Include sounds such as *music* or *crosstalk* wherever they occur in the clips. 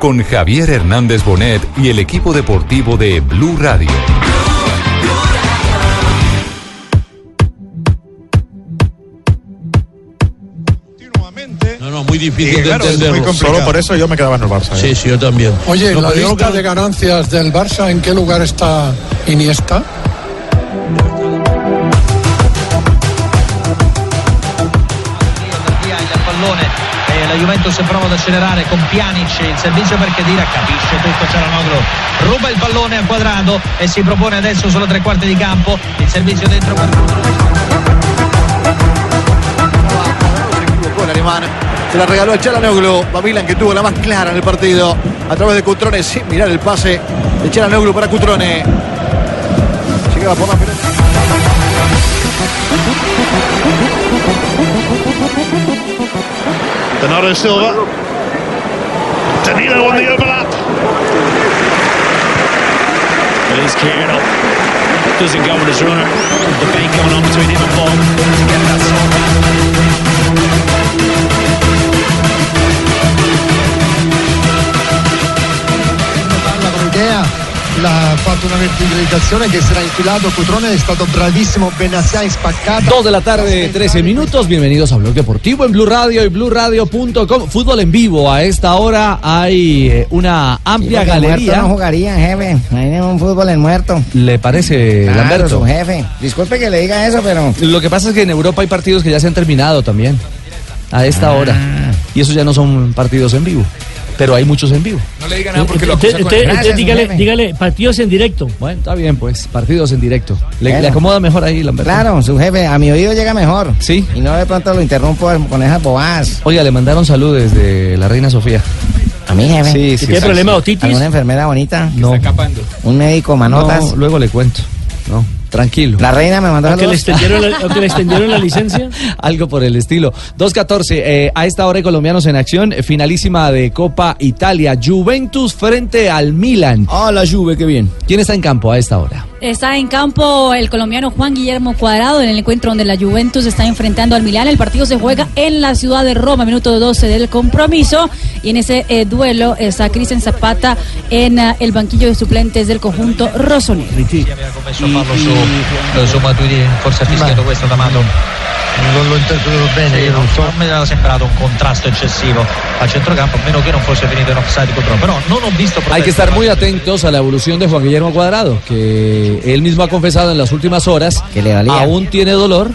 con Javier Hernández Bonet y el equipo deportivo de Blue Radio. No, no, muy difícil Eh, de claro, entenderlo. muy. Solo por eso yo me quedaba en el Barça. Sí, sí, yo también. Oye, No, la lista de ganancias del Barça, ¿en qué lugar está Iniesta? Juventus prova ad accelerare con Pjanic il servizio per Khedira capisce tutto Cialanoglu ruba il pallone a quadrato e si propone adesso sulla tre quarti di campo il servizio dentro el alemán. Se la regaló a Chalanoglu. Bamilan que tuvo la más clara en el partido. A través de Cutrone sin mirar el pase de Chalanoglu para Cutrone. Llegaba por la pelota. Bernardo Silva. Danilo on the overlap. There's Kieran. Doesn't go on his runner. Debate going on between him and Paul. Get that sorted. L'ha fatto una verticalizzazione che si era infilato, Cutrone è stato bravissimo, Benassia è spaccata. Dos de la tarde, 13 minutos. Bienvenidos a Blog Deportivo en Blue Radio y BlueRadio.com. Fútbol en vivo. A esta hora hay eh, una amplia muerto galería. no jugaría, jefe. Ahí es un fútbol en muerto. ¿Le parece, Claro, Lamberto? su jefe. Disculpe que le diga eso, pero... Lo que pasa es que en Europa hay partidos que ya se han terminado también. A esta Ah. hora. Y esos ya no son partidos en vivo. Pero hay muchos en vivo. No le diga nada porque lo Usted, acusa con usted- Gracias, usted dígale, dígale, partidos en directo. Bueno, está bien, pues. Partidos en directo. ¿Le, Bueno. le acomoda mejor ahí, Lamberto? Claro, su jefe, a mi oído llega mejor. Sí. Y no de pronto lo interrumpo con esas bobadas. Oiga, le mandaron saludos desde la Reina Sofía. A mi jefe. Sí, Si sí. tiene sí. problema de otitis, ¿Alguna enfermera bonita? No, escapando. Un médico manotas. no, luego le cuento. No, tranquilo. La reina me mandó o que, le extendieron la, que le *laughs* extendieron la licencia. Algo por el estilo. 2.14, eh, a esta hora hay colombianos en acción, eh, finalísima de Copa Italia, Juventus frente al Milan. Oh, la Juve, qué bien. ¿Quién está en campo a esta hora? Está en campo el colombiano Juan Guillermo Cuadrado en el encuentro donde la Juventus está enfrentando al Milán. El partido se juega en la ciudad de Roma, minuto 12 del compromiso. Y en ese eh, duelo está Cristian Zapata en eh, el banquillo de suplentes del conjunto D'Amato Non l'ho interpretato bene, Sì, non, so. non mi era sembrato un contrasto eccessivo a centrocampo a meno che non fosse finito in offside contro però non ho visto Hay que estar muy atentos a la evolución de Juan Guillermo Cuadrado, que él mismo ha confesado en las últimas horas Que le valía. aún tiene dolor,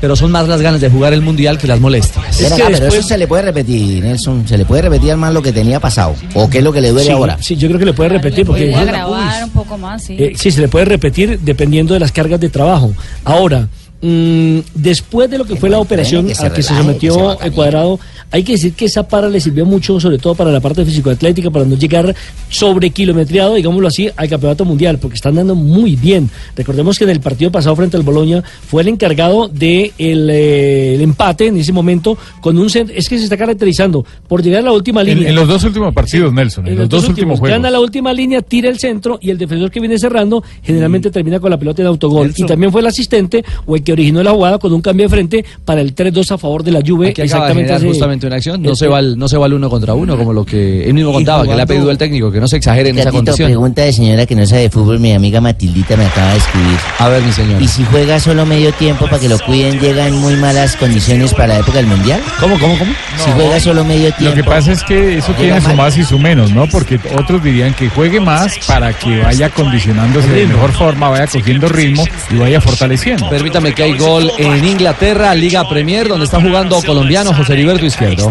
pero son más las ganas de jugar el Mundial que las molestias. Es acá, que pero después- eso se le puede repetir, Nelson. Se le puede repetir al man lo que tenía pasado. ¿O qué es lo que le duele Sí, ahora? sí, yo creo que le puede repetir porque Puede grabar un poco más, sí. Eh, sí, se le puede repetir dependiendo de las cargas de trabajo. Ahora, mm, después de lo que fue la operación que a que se relaje, que se sometió también. cuadrado, hay que decir que esa para le sirvió mucho, sobre todo para la parte físico-atlética, para no llegar sobre kilometriado, digámoslo así, al campeonato mundial, porque están dando muy bien. Recordemos que en el partido pasado frente al Boloña fue el encargado de el, eh, el empate en ese momento con un cent- es que se está caracterizando por llegar a la última línea. en los dos últimos partidos, Nelson, en, los dos últimos juegos. Gana la última línea, tira el centro y el defensor que viene cerrando generalmente termina con la pelota en autogol. Y también fue el asistente o el que originó la jugada con un cambio de frente para el 3-2 a favor de la Juve. Aquí acaba de generar hace- justamente una acción. No se, va al, no se va al uno contra uno, como lo que él mismo contaba, que le ha pedido el técnico, que no se exagere en esa condición. pregunta de señora que no sabe de fútbol, mi amiga Matildita me acaba de escribir. A ver, mi señor. ¿Y si juega solo medio tiempo para que lo cuiden, llega en muy malas condiciones para la época del Mundial? ¿Cómo, cómo, cómo? Si juega solo medio tiempo. Lo que pasa es que eso tiene su más y su menos, ¿no? Porque otros dirían que juegue más para que vaya acondicionándose de mejor forma, vaya cogiendo ritmo y vaya fortaleciendo. Permítame que hay gol en Inglaterra, Liga Premier, donde está jugando colombiano José Heriberto Izquierdo.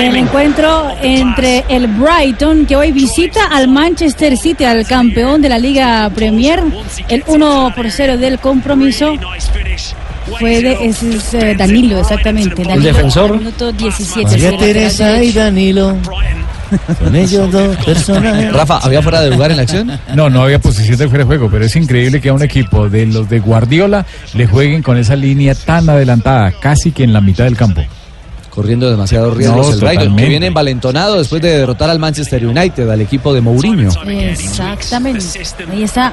El encuentro entre el Brighton, que hoy visita al Manchester City, al campeón de la Liga Premier. El 1 por 0 del compromiso fue de ese es, eh, Danilo, exactamente. Danilo, defensor. al Minuto 17. María sí, lateral Teresa y. Danilo. Son ellos dos personas. Rafa, ¿había fuera de lugar en la acción? No, no había posición de fuera de juego, pero es increíble que a un equipo de los de Guardiola le jueguen con esa línea tan adelantada, casi que en la mitad del campo. Corriendo demasiados riesgos No, el Brighton, que viene envalentonado después de derrotar al Manchester United, al equipo de Mourinho. Exactamente. Ahí está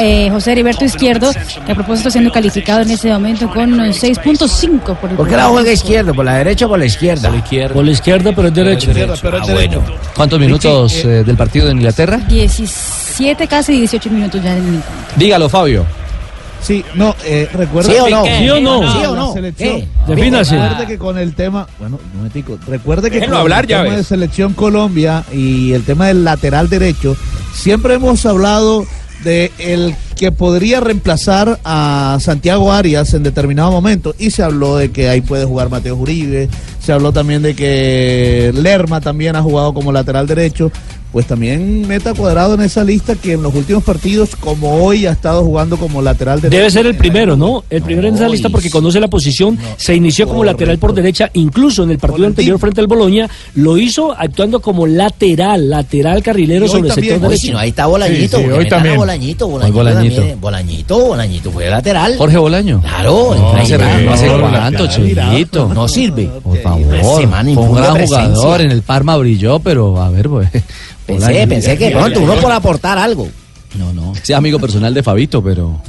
eh, José Heriberto Izquierdo, que a propósito siendo calificado en este momento con eh, 6.5 por el ¿Por qué la juega izquierdo? ¿Por la derecha o por la izquierda? Por la izquierda, pero es derecho. Ah, bueno. ¿Cuántos minutos eh, del partido en Inglaterra? 17, casi 18 minutos ya en el Dígalo, Fabio. Sí, no, eh, recuerda ¿Sí o no? que- ¿Sí o no? La ¿Sí o no? selección- ¿Qué? Defínase. Recuerde que con el tema, bueno, un momentico, recuerde que con hablar, el ya tema ves. de selección Colombia y el tema del lateral derecho, siempre hemos hablado de el que podría reemplazar a Santiago Arias en determinado momento y se habló de que ahí puede jugar Mateo Uribe, se habló también de que Lerma también ha jugado como lateral derecho, pues también meta cuadrado en esa lista que en los últimos partidos como hoy ha estado jugando como lateral derecho. Debe ser el primero, ¿no? El primero en esa lista porque conoce la posición, se inició como lateral por derecha, incluso en el partido anterior frente al Boloña, lo hizo actuando como lateral, lateral carrilero sobre el sector derecho. si no, ahí está Bolañito. Sí, sí, hoy también. Bolañito, Hoy Bolañito, Bolañito. también. Bolañito, Bolañito fue lateral. Jorge Bolaño. Claro, No, hace- no hace No, cuánto, sirve. Por favor. Fue un gran jugador, en el Parma brilló, pero a ver, pues. Pensé, pensé que pronto, uno por aportar algo. No, no. Sí, amigo personal de Fabito, pero,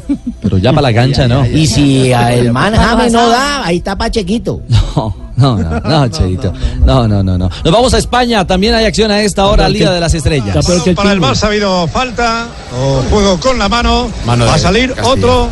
pero ya para la *laughs* cancha no. Y si *laughs* a el man no da, ahí está Pachequito. *laughs* No, no, no, no, Cheito. No, no, no, no. Nos vamos a España. También hay acción a esta hora, Liga de las Estrellas. Para el Barça ha habido falta o juego con la mano. Va a salir otro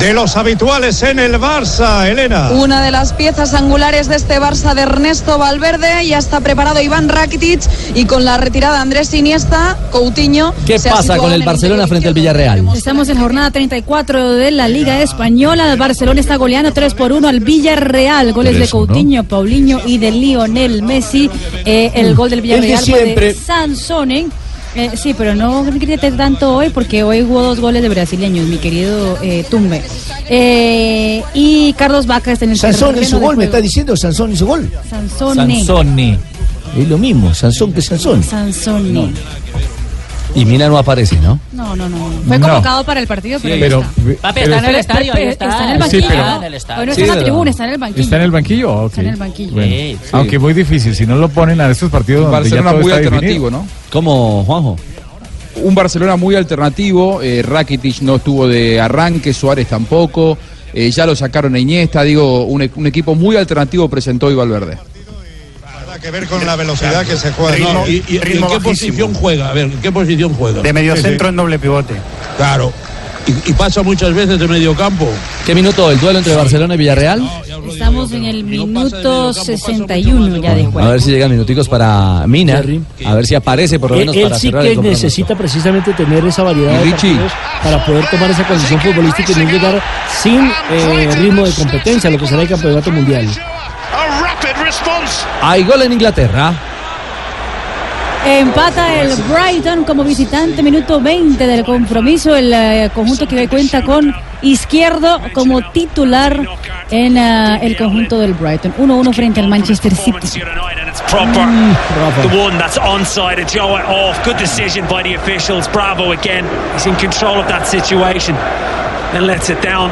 de los habituales en el Barça, Elena. Una de las piezas angulares de este Barça de Ernesto Valverde. Ya está preparado Iván Rakitic y con la retirada de Andrés Iniesta, Coutinho. ¿Qué pasa con el Barcelona frente al Villarreal? Estamos en jornada 34 de la Liga Española. El Barcelona está goleando 3 por 1 al Villarreal. Goles de. Coutinho, Paulinho y de Lionel Messi. Eh, el gol del Villarreal fue siempre. de Sansone. Eh, sí, pero no grites tanto hoy porque hoy hubo dos goles de brasileños, mi querido eh, Tumbe. Eh, y Carlos Vaca está en el Sansón y su gol, me está diciendo Sansón y su gol. Sansone. Es lo mismo, Sansón que Sansón. Sansone. Y Mina no aparece, ¿no? No, no, no. Fue No. convocado para el partido, pero, pero- no está. Papi, está en el estadio, está. Está en el Sí, banquillo. pero- ¿no? en el estadio. Sí, está en la pero- tribuna, está en el banquillo. ¿Está en el banquillo? Está en el banquillo. Bueno, Sí, sí. Aunque muy difícil, si no lo ponen a estos partidos donde Barcelona ya todo muy está alternativo, definido. ¿no? ¿Cómo, Juanjo? Un Barcelona muy alternativo. eh, Rakitic no estuvo de arranque, Suárez tampoco. eh, ya lo sacaron a Iniesta. Digo, un, e- un equipo muy alternativo presentó hoy Valverde. Nada que ver con la velocidad que se juega. Ritmo- No, y- y- ¿En qué posición juega? A ver, ¿en qué posición juega? De mediocentro en doble pivote. Claro. Y, y pasa muchas veces de medio campo. ¿Qué minuto el duelo entre Barcelona y Villarreal? Estamos en el minuto 61 ya de A juego. ver si llegan minuticos para Mina. A ver si aparece por lo Él, menos él para sí cerrar el que compromiso. necesita precisamente tener esa variedad de partidos para poder tomar esa condición futbolística y no llegar sin eh, ritmo de competencia, lo que será el campeonato mundial. Hay gol en Inglaterra. Empata el Brighton como visitante, minuto 20 del compromiso. El eh, conjunto que cuenta con Izquierdo como titular en eh, el conjunto del Brighton. 1-1 frente al Manchester City. Proper. the one that's onside of Joe off. Good decision by the officials. Bravo again. He's in control of that situation. Then lets it down.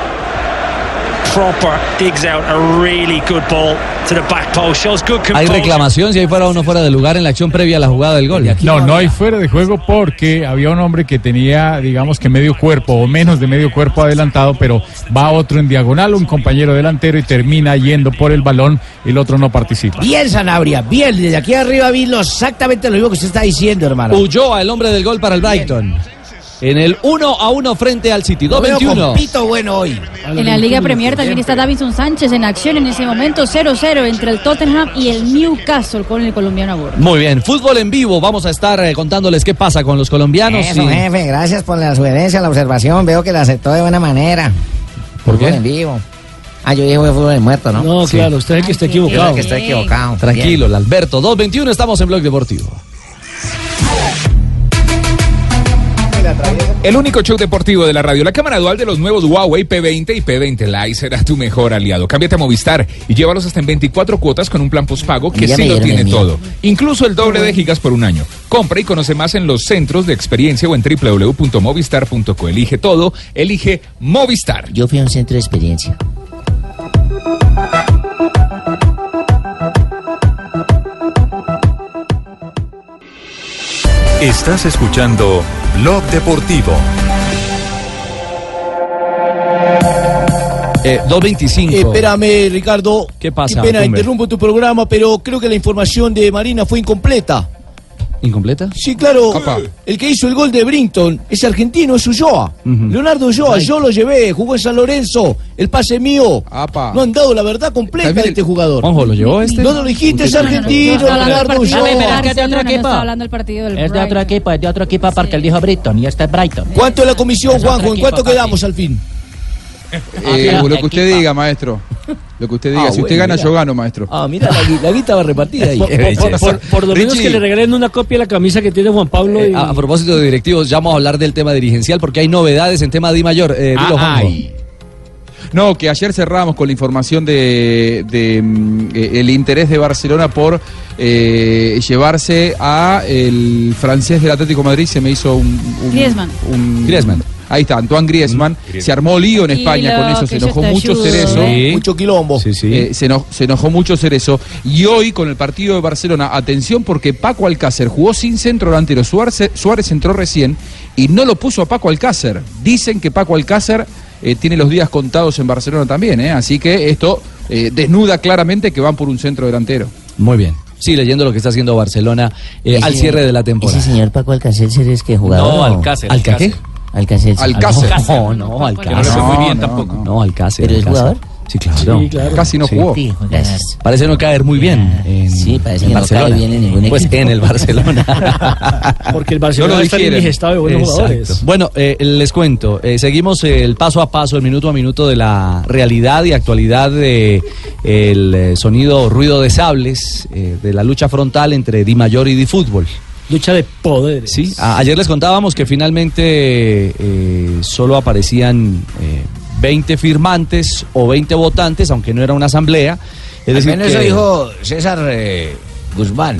Proper digs out a really good ball to the back post. Shows good Hay reclamación si hay fuera uno fuera de lugar en la acción previa a la jugada del gol. No, no hay fuera de juego porque había un hombre que tenía, digamos que medio cuerpo o menos de medio cuerpo adelantado, pero va otro en diagonal, un compañero delantero y termina yendo por el balón, el otro no participa. Bien, Sanabria, bien. Desde aquí arriba vi exactamente lo mismo que usted está diciendo, hermano. Ulloa, el hombre del gol para el Brighton. En el 1 a 1 frente al City. Lo veo 2-21. con pito bueno hoy. En la Liga Premier también está Davinson Sánchez en acción en ese momento 0-0 entre el Tottenham y el Newcastle con el colombiano a bordo. Muy bien, fútbol en vivo. Vamos a estar eh, contándoles qué pasa con los colombianos. Eso, y- jefe, gracias por la sugerencia, la observación. Veo que la aceptó de buena manera. ¿Por qué? Fútbol en vivo. Ah, yo dije que fútbol de muerto, ¿no? No, claro, usted es el que está equivocado. Yo el que equivocado. Tranquilo, Alberto. 2.21, estamos en Blog Deportivo. El único show deportivo de la radio, la cámara dual de los nuevos Huawei P20 y P20 Lite será tu mejor aliado. Cámbiate a Movistar y llévalos hasta en 24 cuotas con un plan postpago que sí lo tiene todo. Incluso el doble de gigas por un año. Compra y conoce más en los centros de experiencia o en www.movistar.co. Elige todo, elige Movistar. Yo fui a un centro de experiencia. Estás escuchando Blog Deportivo. Eh, 2.25. Espérame, Ricardo. ¿Qué pasa, Qué pena, interrumpo tu programa, pero creo que la información de Marina fue incompleta. ¿Incompleta? Sí, claro. El que hizo el gol de Brinton es argentino, es Ulloa. Leonardo Ulloa, yo lo llevé, jugó en San Lorenzo, el pase mío. No han dado la verdad completa de este jugador. Juanjo, ¿lo llevó este? No, no lo dijiste, es argentino, del Leonardo partido Ulloa. del es de otro Barcelona, no equipo. está hablando del partido del Es de otro equipo, es de otro equipo porque él dijo Brighton y este es Brighton. ¿Cuánto es la comisión, Es Juanjo? ¿En cuánto quedamos al fin? *laughs* Eh, lo que usted diga, maestro. Lo que usted diga. Ah, si usted bueno, gana, mira. yo gano, maestro. Ah, mira, la, la guita va repartida ahí. *laughs* Por, por- por- por lo menos Richie. que le regalen una copia de la camisa que tiene Juan Pablo. y- Eh, a, a propósito de directivos, ya vamos a hablar del tema dirigencial porque hay novedades en tema Di Mayor. Eh, dilo, Juanjo. No, que ayer cerramos con la información de, de, mm, eh, el interés de Barcelona por eh, llevarse a el francés del Atlético de Madrid. Se me hizo un, un- Griezmann. un- Griezmann. Ahí está, Antoine Griezmann. Se armó lío en España con eso, se enojó mucho ayudo, Cerezo. Mucho quilombo. Sí, sí. Eh, se, eno- se enojó mucho Cerezo. Y hoy con el partido de Barcelona, atención porque Paco Alcácer jugó sin centro delantero. Suárez, Suárez entró recién y no lo puso a Paco Alcácer. Dicen que Paco Alcácer eh, tiene los días contados en Barcelona también. ¿eh? Así que esto eh, desnuda claramente que van por un centro delantero. Muy bien. Sí, leyendo lo que está haciendo Barcelona eh, al cierre de la temporada. Ese señor Paco Alcácer es que jugador. No, Alcácer, ¿Alca qué? Alcácer. Alcácer. No, no, Alcácer. No muy bien tampoco. No, Alcácer. ¿Pero es Alcácer. jugador? Sí, claro. Sí, claro. Casi no Sí. jugó. Sí, gracias. Parece no caer muy bien en, Sí, parece en que no Barcelona. cae bien en ningún Pues equipo. en el Barcelona. *laughs* Porque el Barcelona No está indigestado de buenos Exacto. jugadores. Bueno, eh, les cuento, eh, seguimos el paso a paso, el minuto a minuto de la realidad y actualidad de el eh, sonido ruido de sables eh, de la lucha frontal entre Di Mayor y Di Fútbol. Lucha de poderes. Sí, a- ayer les contábamos que finalmente eh, solo aparecían eh, 20 firmantes o 20 votantes, aunque no era una asamblea. Es decir, menos que- eso dijo César eh, Guzmán.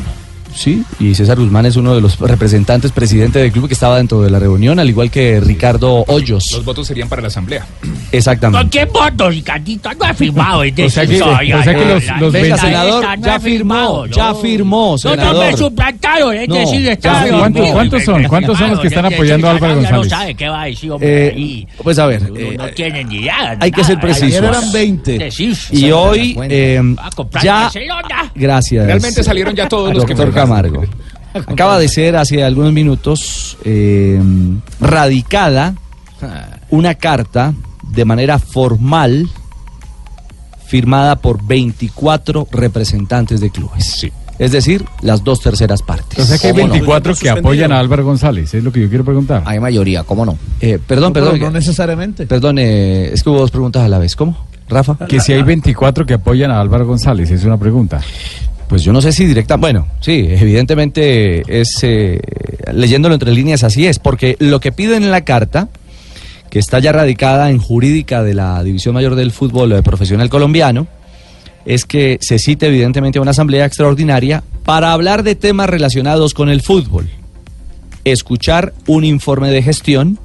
Sí, y César Guzmán es uno de los representantes, presidente del club que estaba dentro de la reunión, al igual que Ricardo Hoyos. Los votos serían para la asamblea. Exactamente. qué votos, Ricardito? No ha firmado. *laughs* O sea que- o sea que los- los Venga, 20 senador, ya firmó, ya firmó, senador. suplantaron, es No, decir, está-. ¿Cuántos, cuántos son? ¿Cuántos son los que están apoyando a Álvaro Ya no González? sabe qué va a decir, hombre, Eh, ahí. pues a ver, No, eh, no tienen ni idea. hay que ser precisos. Ayer eran 20. Decir, y hoy eh, ya... Gracias. Realmente salieron ya todos los que. Camargo. *laughs* Acaba de ser hace algunos minutos eh, radicada una carta de manera formal firmada por 24 representantes de clubes. Es decir, las dos terceras partes. O sea que hay ¿Cómo no? 24 que apoyan a Álvaro González, es lo que yo quiero preguntar. Hay mayoría, ¿cómo no? Eh, perdón, perdón. no necesariamente. Perdón, eh, es que hubo dos preguntas a la vez. ¿Cómo? Rafa. Que si hay 24 que apoyan a Álvaro González, es una pregunta. Pues yo no sé si directa, bueno, sí, evidentemente es, eh, leyéndolo entre líneas así es, porque lo que piden en la carta, que está ya radicada en jurídica de la División Mayor del Fútbol eh, Profesional Colombiano, es que se cite evidentemente a una asamblea extraordinaria para hablar de temas relacionados con el fútbol, escuchar un informe de gestión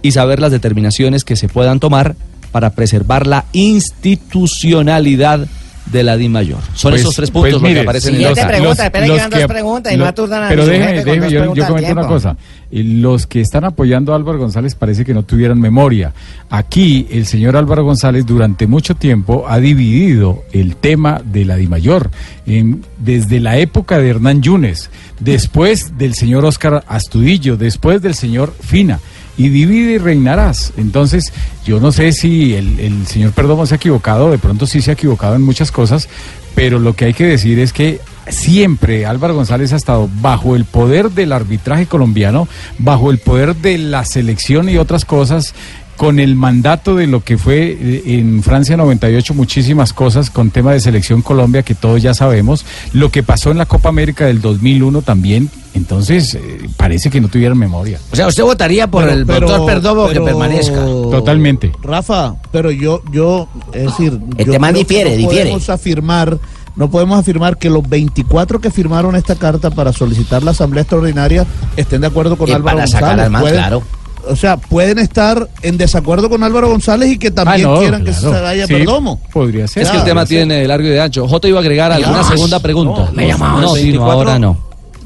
y saber las determinaciones que se puedan tomar para preservar la institucionalidad de la DIMAYOR. Son Pues- esos tres puntos pues los que mire, aparecen en la pregunta, espera que dos preguntas y lo- no aturdan a Pero déjeme, déjeme, yo, yo comento una cosa. Los que están apoyando a Álvaro González parece que no tuvieran memoria. Aquí el señor Álvaro González durante mucho tiempo ha dividido el tema de la DIMAYOR. En- desde la época de Hernán Yunes, después del señor Óscar Astudillo, después del señor Fina. Y divide y reinarás. Entonces, yo no sé si el, señor Perdomo se ha equivocado, de pronto sí se ha equivocado en muchas cosas, pero lo que hay que decir es que siempre Álvaro González ha estado bajo el poder del arbitraje colombiano, bajo el poder de la selección y otras cosas con el mandato de lo que fue eh, en Francia 98 muchísimas cosas con tema de selección Colombia que todos ya sabemos, lo que pasó en la Copa América del 2001 también, entonces eh, parece que no tuvieran memoria. O sea, usted votaría por Pero- el pero- doctor Perdomo que permanezca. Totalmente. Rafa, pero yo, yo, es decir, El yo tema difiere, no difiere. podemos afirmar, no podemos afirmar que los 24 que firmaron esta carta para solicitar la asamblea extraordinaria estén de acuerdo con Es Álvaro para sacar al más claro. O sea, pueden estar en desacuerdo con Álvaro González y que también Ah, no, quieran que se vaya Sí, Perdomo. Podría ser. Es que el tema tiene largo y de ancho. J iba a agregar alguna Dios. segunda pregunta. No, me. No, sí, no, 24. ahora no.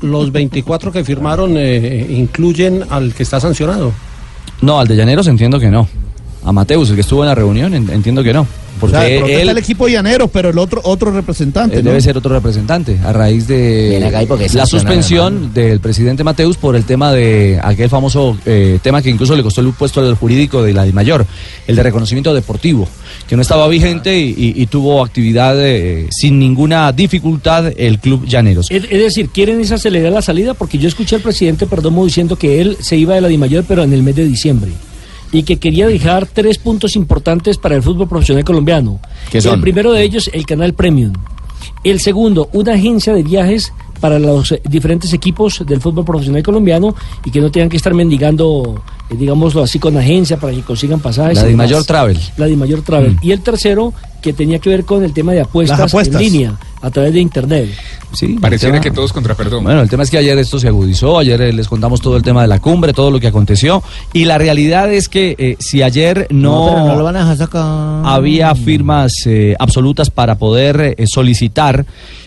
Los 24 que firmaron eh, incluyen al que está sancionado. No, al de Llaneros entiendo que no. A Mateus, el que estuvo en la reunión, en- entiendo que no. O Porque sea, él está el equipo Llaneros, pero el otro otro representante. eh, ¿no? debe ser otro representante a raíz de Ven acá, ¿y por qué la suspensión del presidente Mateus por el tema de aquel famoso eh, tema que incluso le costó el puesto al jurídico de la DIMAYOR, el de reconocimiento deportivo, que no estaba vigente y, y- y tuvo actividad eh, sin ninguna dificultad el club Llaneros. Es, es decir, quieren esa acelerar la salida porque yo escuché al presidente Perdomo diciendo que él se iba de la Dimayor pero en el mes de diciembre y que quería dejar tres puntos importantes para el fútbol profesional colombiano. ¿Qué son? El primero de ellos, el canal Premium. El segundo, una agencia de viajes para los eh, diferentes equipos del fútbol profesional colombiano y que no tengan que estar mendigando, eh, digámoslo así, con agencia para que consigan pasajes. La DIMAYOR demás. Travel. La Dimayor Travel. Y el tercero, que tenía que ver con el tema de apuestas. en línea, a través de internet. Sí, Pareciera tema- que todos contra perdón. Bueno, el tema es que ayer esto se agudizó, ayer eh, les contamos todo el tema de la cumbre, todo lo que aconteció, y la realidad es que eh, si ayer no, pero no lo van a dejar sacar. había firmas eh, absolutas para poder eh, solicitar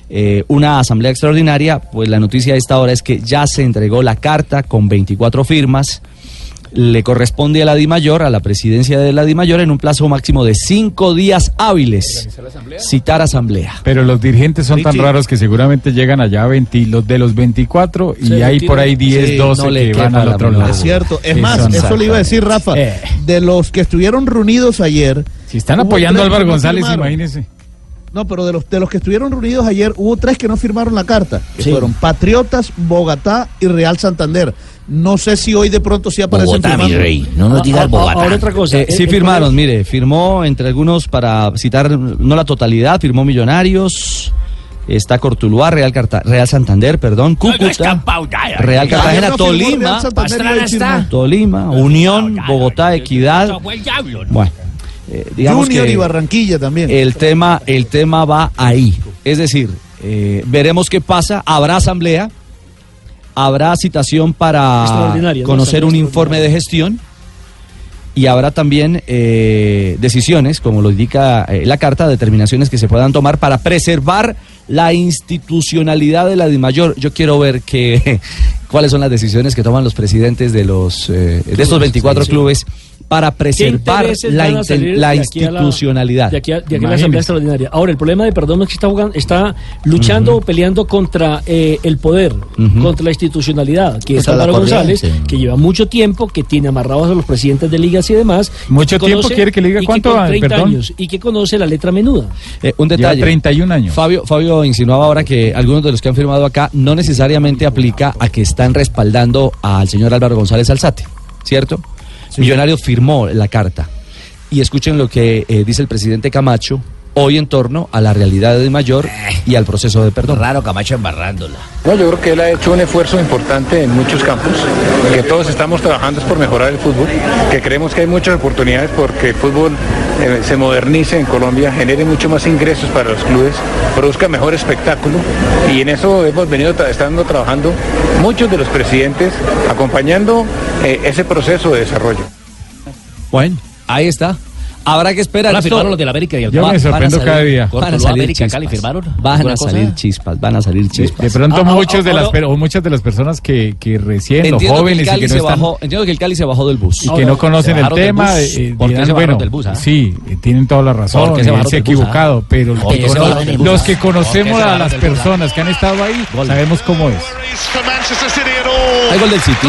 eh, una asamblea extraordinaria, pues la noticia de esta hora es que ya se entregó la carta con 24 firmas. Le corresponde a la DIMAYOR, a la presidencia de la DIMAYOR, en un plazo máximo de cinco días hábiles, citar asamblea. Pero los dirigentes son tan raros que seguramente llegan allá a 20, los de los 24 y Sí, hay por ahí 10, sí, 12 no le que van al otro lado. Es cierto. Es Sí, más, eso le iba a decir Rafa. Eh. De los que estuvieron reunidos ayer. Si están apoyando a Álvaro González, imagínese. No, pero de los, de los que estuvieron reunidos ayer, hubo tres que no firmaron la carta. Que fueron Patriotas, Bogotá y Real Santander. No sé si hoy de pronto sí aparecen Bogotá, mi firmando. rey. No nos digas Bogotá. Ahora otra cosa. Eh, sí firmaron, mire, firmó entre algunos para citar no la totalidad, firmó Millonarios, está Cortuluá, Real, Carta- Real Santander, perdón, Cúcuta, Real Cartagena, Tolima, Santander, iba a decir, no. Tolima, Unión, Bogotá, Equidad. Bueno, eh, digamos Junior que y Barranquilla también. el tema, el tema va ahí. Es decir, eh, veremos qué pasa. Habrá asamblea, habrá citación para conocer un informe de gestión y habrá también eh, decisiones, como lo indica eh, la carta, determinaciones que se puedan tomar para preservar la institucionalidad de la DIMAYOR. Yo quiero ver que, cuáles son las decisiones que toman los presidentes de los eh, de estos 24 sí, sí. clubes para ¿Qué preservar la, de institucionalidad. De aquí a, de aquí a la. Asamblea Extraordinaria. Ahora, el problema de Perdomo es que está, jugando, está luchando o peleando contra eh, el poder, contra la institucionalidad, que es Álvaro González, que lleva mucho tiempo, que tiene amarrados a los presidentes de ligas y demás. Mucho y que tiempo, ¿quiere que le diga cuánto, ah, 30 perdón? años, y que conoce la letra menuda. Eh, un Lleva detalle. 31 años. Fabio, Fabio insinuaba ahora que algunos de los que han firmado acá no necesariamente aplica a que están respaldando al señor Álvaro González Alzate, ¿cierto? Millonario firmó la carta. Y escuchen lo que eh, dice el presidente Camacho hoy en torno a la realidad de Mayor y al proceso de perdón. Raro Camacho embarrándola. No, yo creo que él ha hecho un esfuerzo importante en muchos campos, que todos estamos trabajando es por mejorar el fútbol, que creemos que hay muchas oportunidades porque el fútbol eh, se modernice en Colombia, genere mucho más ingresos para los clubes, produzca mejor espectáculo y en eso hemos venido tra- estando trabajando muchos de los presidentes acompañando eh, ese proceso de desarrollo. Bueno, ahí está. Habrá que esperar. Ahora firmaron los de la América y el Yo me sorprendo cada día. Van a salir chispas. Van ¿Alguna a salir chispas, van a salir chispas. De pronto Ah, ah, muchos de las muchas de las personas que, que recién los jóvenes y que no se están bajó, entiendo que el Cali se bajó del bus. y que no conocen el tema, bus. eh, ¿Por qué dirán, se bajaron bueno, del bus, ah? sí, tienen toda la razón, ¿Por qué se ha ah? equivocado, pero ¿Por qué los- que ¿Por qué conocemos a las personas que han estado ahí, sabemos cómo es. Hay gol del City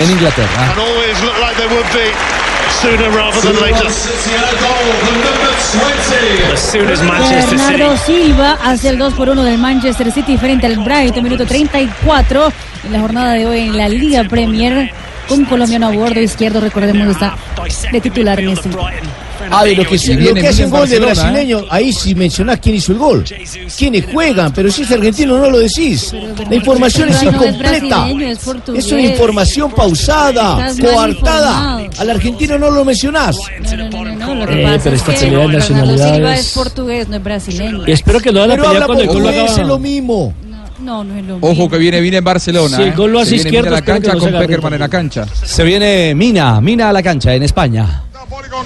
en Inglaterra. As soon as Manchester City. Bernardo Silva hace el 2 por 1 del Manchester City frente al Brighton, minuto 34. En la jornada de hoy en la Liga Premier, un colombiano a bordo izquierdo, recordemos, está de titular en este. Ah, de lo que, Se lo que hace un gol de ¿eh? brasileño, ahí sí mencionás quién hizo el gol. Quiénes juegan, pero si es argentino no lo decís. La información es Pero no es incompleta. es portugués. Es una información pausada, coartada. Al argentino no lo mencionás. Eh, pero es esta pelea de nacionalidades- es portugués, no es brasileño. Espero que no haga la pelea cuando el gol lo es lo mismo. No, no es lo mismo. Ojo que viene bien en Barcelona. Sí, ¿eh? gol lo hace Se viene izquierdo, bien a la cancha con Peckerman en la cancha. Se viene Mina, Mina a la cancha en España.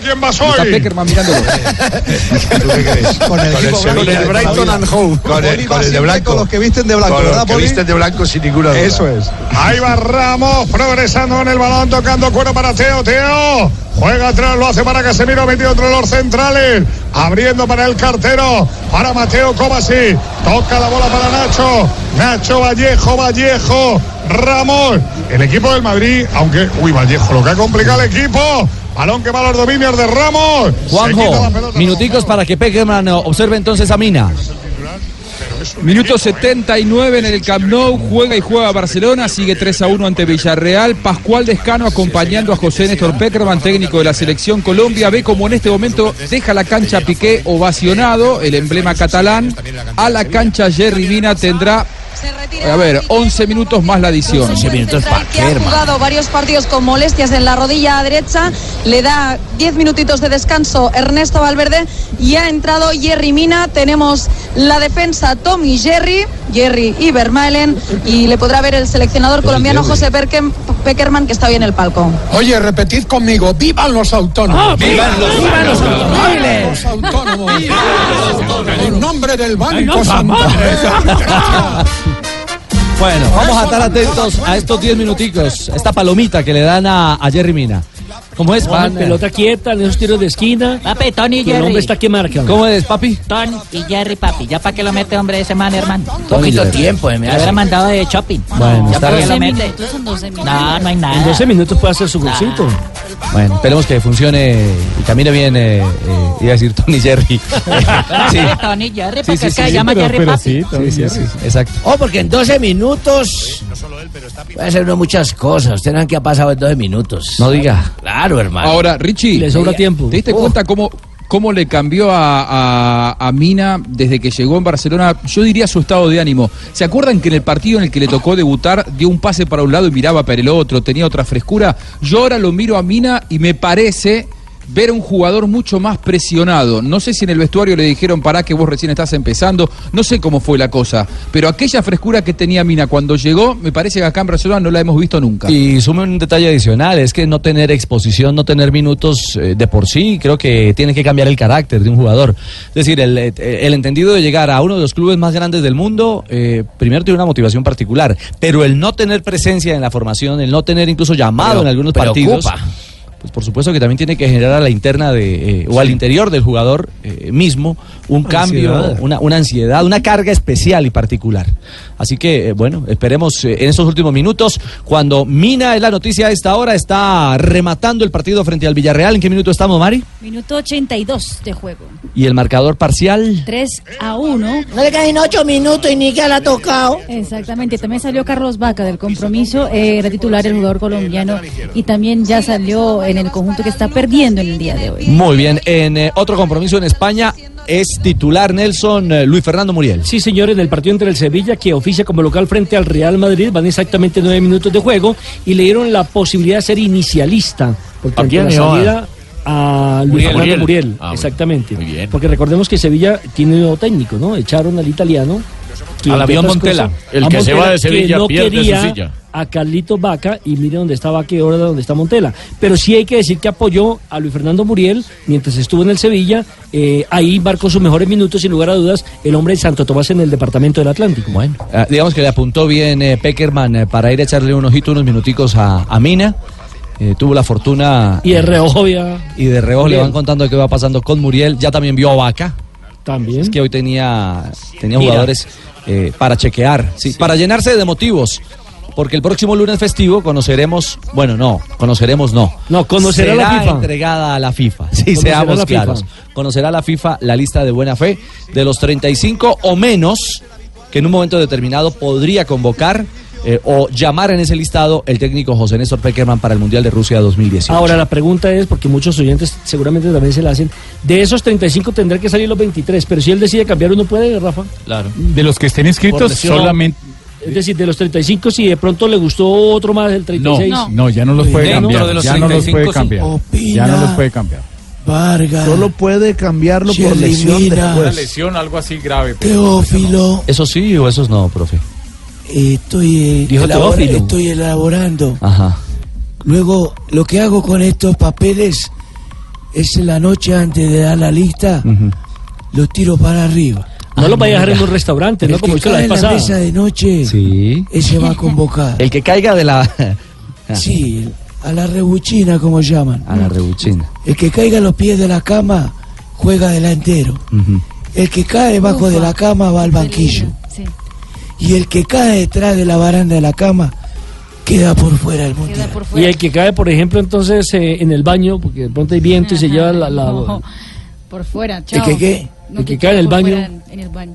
¿Quién vas Está hoy? Peckerman mirándolo. ¿Tú qué crees? Con el equipo Sevilla, Con el con Brighton and Hove. Con el, con de blanco. con los que visten de blanco, Con ¿verdad, los que Poli? visten de blanco sin ninguna duda. Eso es. Ahí va Ramos progresando en el balón, tocando cuero para Teo. Teo juega atrás, lo hace para Casemiro, metido entre los centrales. Abriendo para el cartero, para Mateo Kovacic. Toca la bola para Nacho. Nacho Vallejo, Vallejo. Ramos. El equipo del Madrid, aunque. Uy, Vallejo, lo que ha complicado el equipo. Balón que va a los dominios de Ramos. Juanjo, minuticos para que Peckerman eh, observe entonces a Mina. Minuto 79 en el Camp Nou, juega y juega Barcelona, sigue 3 a 1 ante Villarreal. Pascual Descano acompañando a José Néstor Peckerman, técnico de la selección Colombia. Ve como en este momento deja la cancha Piqué ovacionado, el emblema catalán. A la cancha Jerry Mina tendrá, a ver, 11 minutos más la adición. que ha jugado varios partidos con molestias en la rodilla derecha, le da 10 minutitos de descanso Ernesto Valverde y ha entrado Jerry Mina. Tenemos la defensa Tommy Jerry, Jerry y Vermaelen y le podrá ver el seleccionador colombiano José Perkem- Peckerman que está hoy en el palco. Oye, repetid conmigo, ¡vivan los autónomos! ¡Vivan los- vivan los automóviles! ¡Los autónomos! En nombre del Banco Santander. *laughs* Bueno, vamos a estar atentos a estos 10 minuticos, esta palomita que le dan a, a Jerry Mina. ¿Cómo es, Van Pan? pelota quieta, en esos tiros de esquina. Papi, Tony y Y el Jerry. hombre está que marca. ¿Cómo es, papi? Tony y Jerry, papi. ¿Ya para qué lo mete, hombre, ese man, hermano? Poquito Jerry. tiempo, eh, me hubiera mandado de shopping. Bueno, ¿Ya está bien. lo 12 mete? minutos, son 12 minutos. No, no hay nada. En 12 minutos puede hacer su golcito. Bueno, esperemos que funcione y camine bien, eh, eh, iba a decir Tony Jerry. *laughs* sí, Tony y Jerry, porque sí, es que sí, se llama pero, Jerry, pero papi. sí, Tony sí, sí, Jerry. sí, exacto. Oh, porque en 12 minutos puede hacer uno muchas cosas. Ustedes saben qué ha pasado en 12 minutos. No diga. Claro, hermano. Ahora, Richie, Le sobra tiempo. ¿te diste cuenta cómo, cómo le cambió a, a- a Mina desde que llegó en Barcelona? Yo diría su estado de ánimo. ¿Se acuerdan que en el partido en el que le tocó debutar dio un pase para un lado y miraba para el otro, tenía otra frescura? Yo ahora lo miro a Mina y me parece ver a un jugador mucho más presionado. No sé si en el vestuario le dijeron para que vos recién estás empezando, no sé cómo fue la cosa, pero aquella frescura que tenía Mina cuando llegó, me parece que acá en Barcelona no la hemos visto nunca. Y sume un detalle adicional, es que no tener exposición, no tener minutos eh, de por sí, creo que tiene que cambiar el carácter de un jugador. Es decir, el, eh, el entendido de llegar a uno de los clubes más grandes del mundo, eh, primero tiene una motivación particular, pero el no tener presencia en la formación, el no tener incluso llamado Pero en algunos partidos. Pues por supuesto que también tiene que generar a la interna de, eh, o al interior del jugador eh, mismo un cambio, una, una ansiedad, una carga especial y particular. Así que, eh, bueno, esperemos eh, en estos últimos minutos, cuando Mina es la noticia a esta hora, está rematando el partido frente al Villarreal. ¿En qué minuto estamos, Mari? Minuto 82 de juego. Y el marcador parcial. 3 a 1. No le caen 8 minutos y ni que la ha tocado. Exactamente, también salió Carlos Vaca del compromiso, eh, era titular el jugador colombiano y también ya salió en el conjunto que está perdiendo en el día de hoy. Muy bien, en eh, otro compromiso en España es titular Nelson eh, Luis Fernando Muriel. Sí, señor, en el partido entre el Sevilla, que oficia como local frente al Real Madrid, van exactamente nueve minutos de juego y le dieron la posibilidad de ser inicialista. Porque ¿A ante la salida a Luis Muriel. Fernando Muriel. Muriel, Ah, exactamente. Muy bien. Porque recordemos que Sevilla tiene un nuevo técnico, ¿no? Echaron al italiano. Al avión Montela. cosas, El que se va de que Sevilla no pierde su quería silla. A Carlitos Vaca y mire dónde está Vaca y ahora dónde está Montela. Pero sí hay que decir que apoyó a Luis Fernando Muriel mientras estuvo en el Sevilla. eh, ahí marcó sus mejores minutos, sin lugar a dudas, el hombre de Santo Tomás en el departamento del Atlántico. Bueno, ah, digamos que le apuntó bien eh, Peckerman eh, para ir a echarle un ojito, unos minuticos a, a Mina. Eh, tuvo la fortuna. Y de reojo ya. Y de reojo le van contando qué va pasando con Muriel. Ya también vio a Vaca. También. Es que hoy tenía, tenía Mira. jugadores eh, para chequear, sí, para llenarse de motivos. Porque el próximo lunes festivo conoceremos, bueno, no, conoceremos no. No, conocerá la FIFA. entregada a la FIFA. Sí, Conocerá seamos la FIFA. claros. Conocerá la FIFA la lista de buena fe de los 35 o menos que en un momento determinado podría convocar eh, o llamar en ese listado el técnico José Néstor Peckerman para el Mundial de Rusia 2018. Ahora la pregunta es, porque muchos oyentes seguramente también se la hacen, de esos 35 tendrá que salir los 23, pero si él decide cambiar uno puede, Rafa. Claro. De los que estén inscritos, solamente. Es decir, de los 35, si de pronto le gustó otro más, el 36. No, no, ya no los puede cambiar. de los ya no los 35, puede cambiar. Ya no los puede cambiar. Vargas. Solo puede cambiarlo por lesión Una lesión, algo así grave. Teófilo, ¿Eso sí o esos no, profe? Estoy, eh, estoy elaborando. Ajá. Luego, lo que hago con estos papeles es en la noche antes de dar la lista, los tiro para arriba. No lo vaya a dejar en un restaurante, El ¿no? Como que hizo la vez en la pasada. mesa de noche, Sí. ese va a convocar. El que caiga de la. *laughs* Sí, a la rebuchina, como llaman. A la rebuchina. El que caiga a los pies de la cama, juega delantero. El que cae debajo de la cama va al banquillo. Sí. Y el que cae detrás de la baranda de la cama queda por fuera del mundial. Y el que cae, por ejemplo, entonces eh, en el baño, porque de pronto hay viento y se lleva la... la- *laughs* No, por fuera, chao. que qué? No, El que cae el baño. En el baño.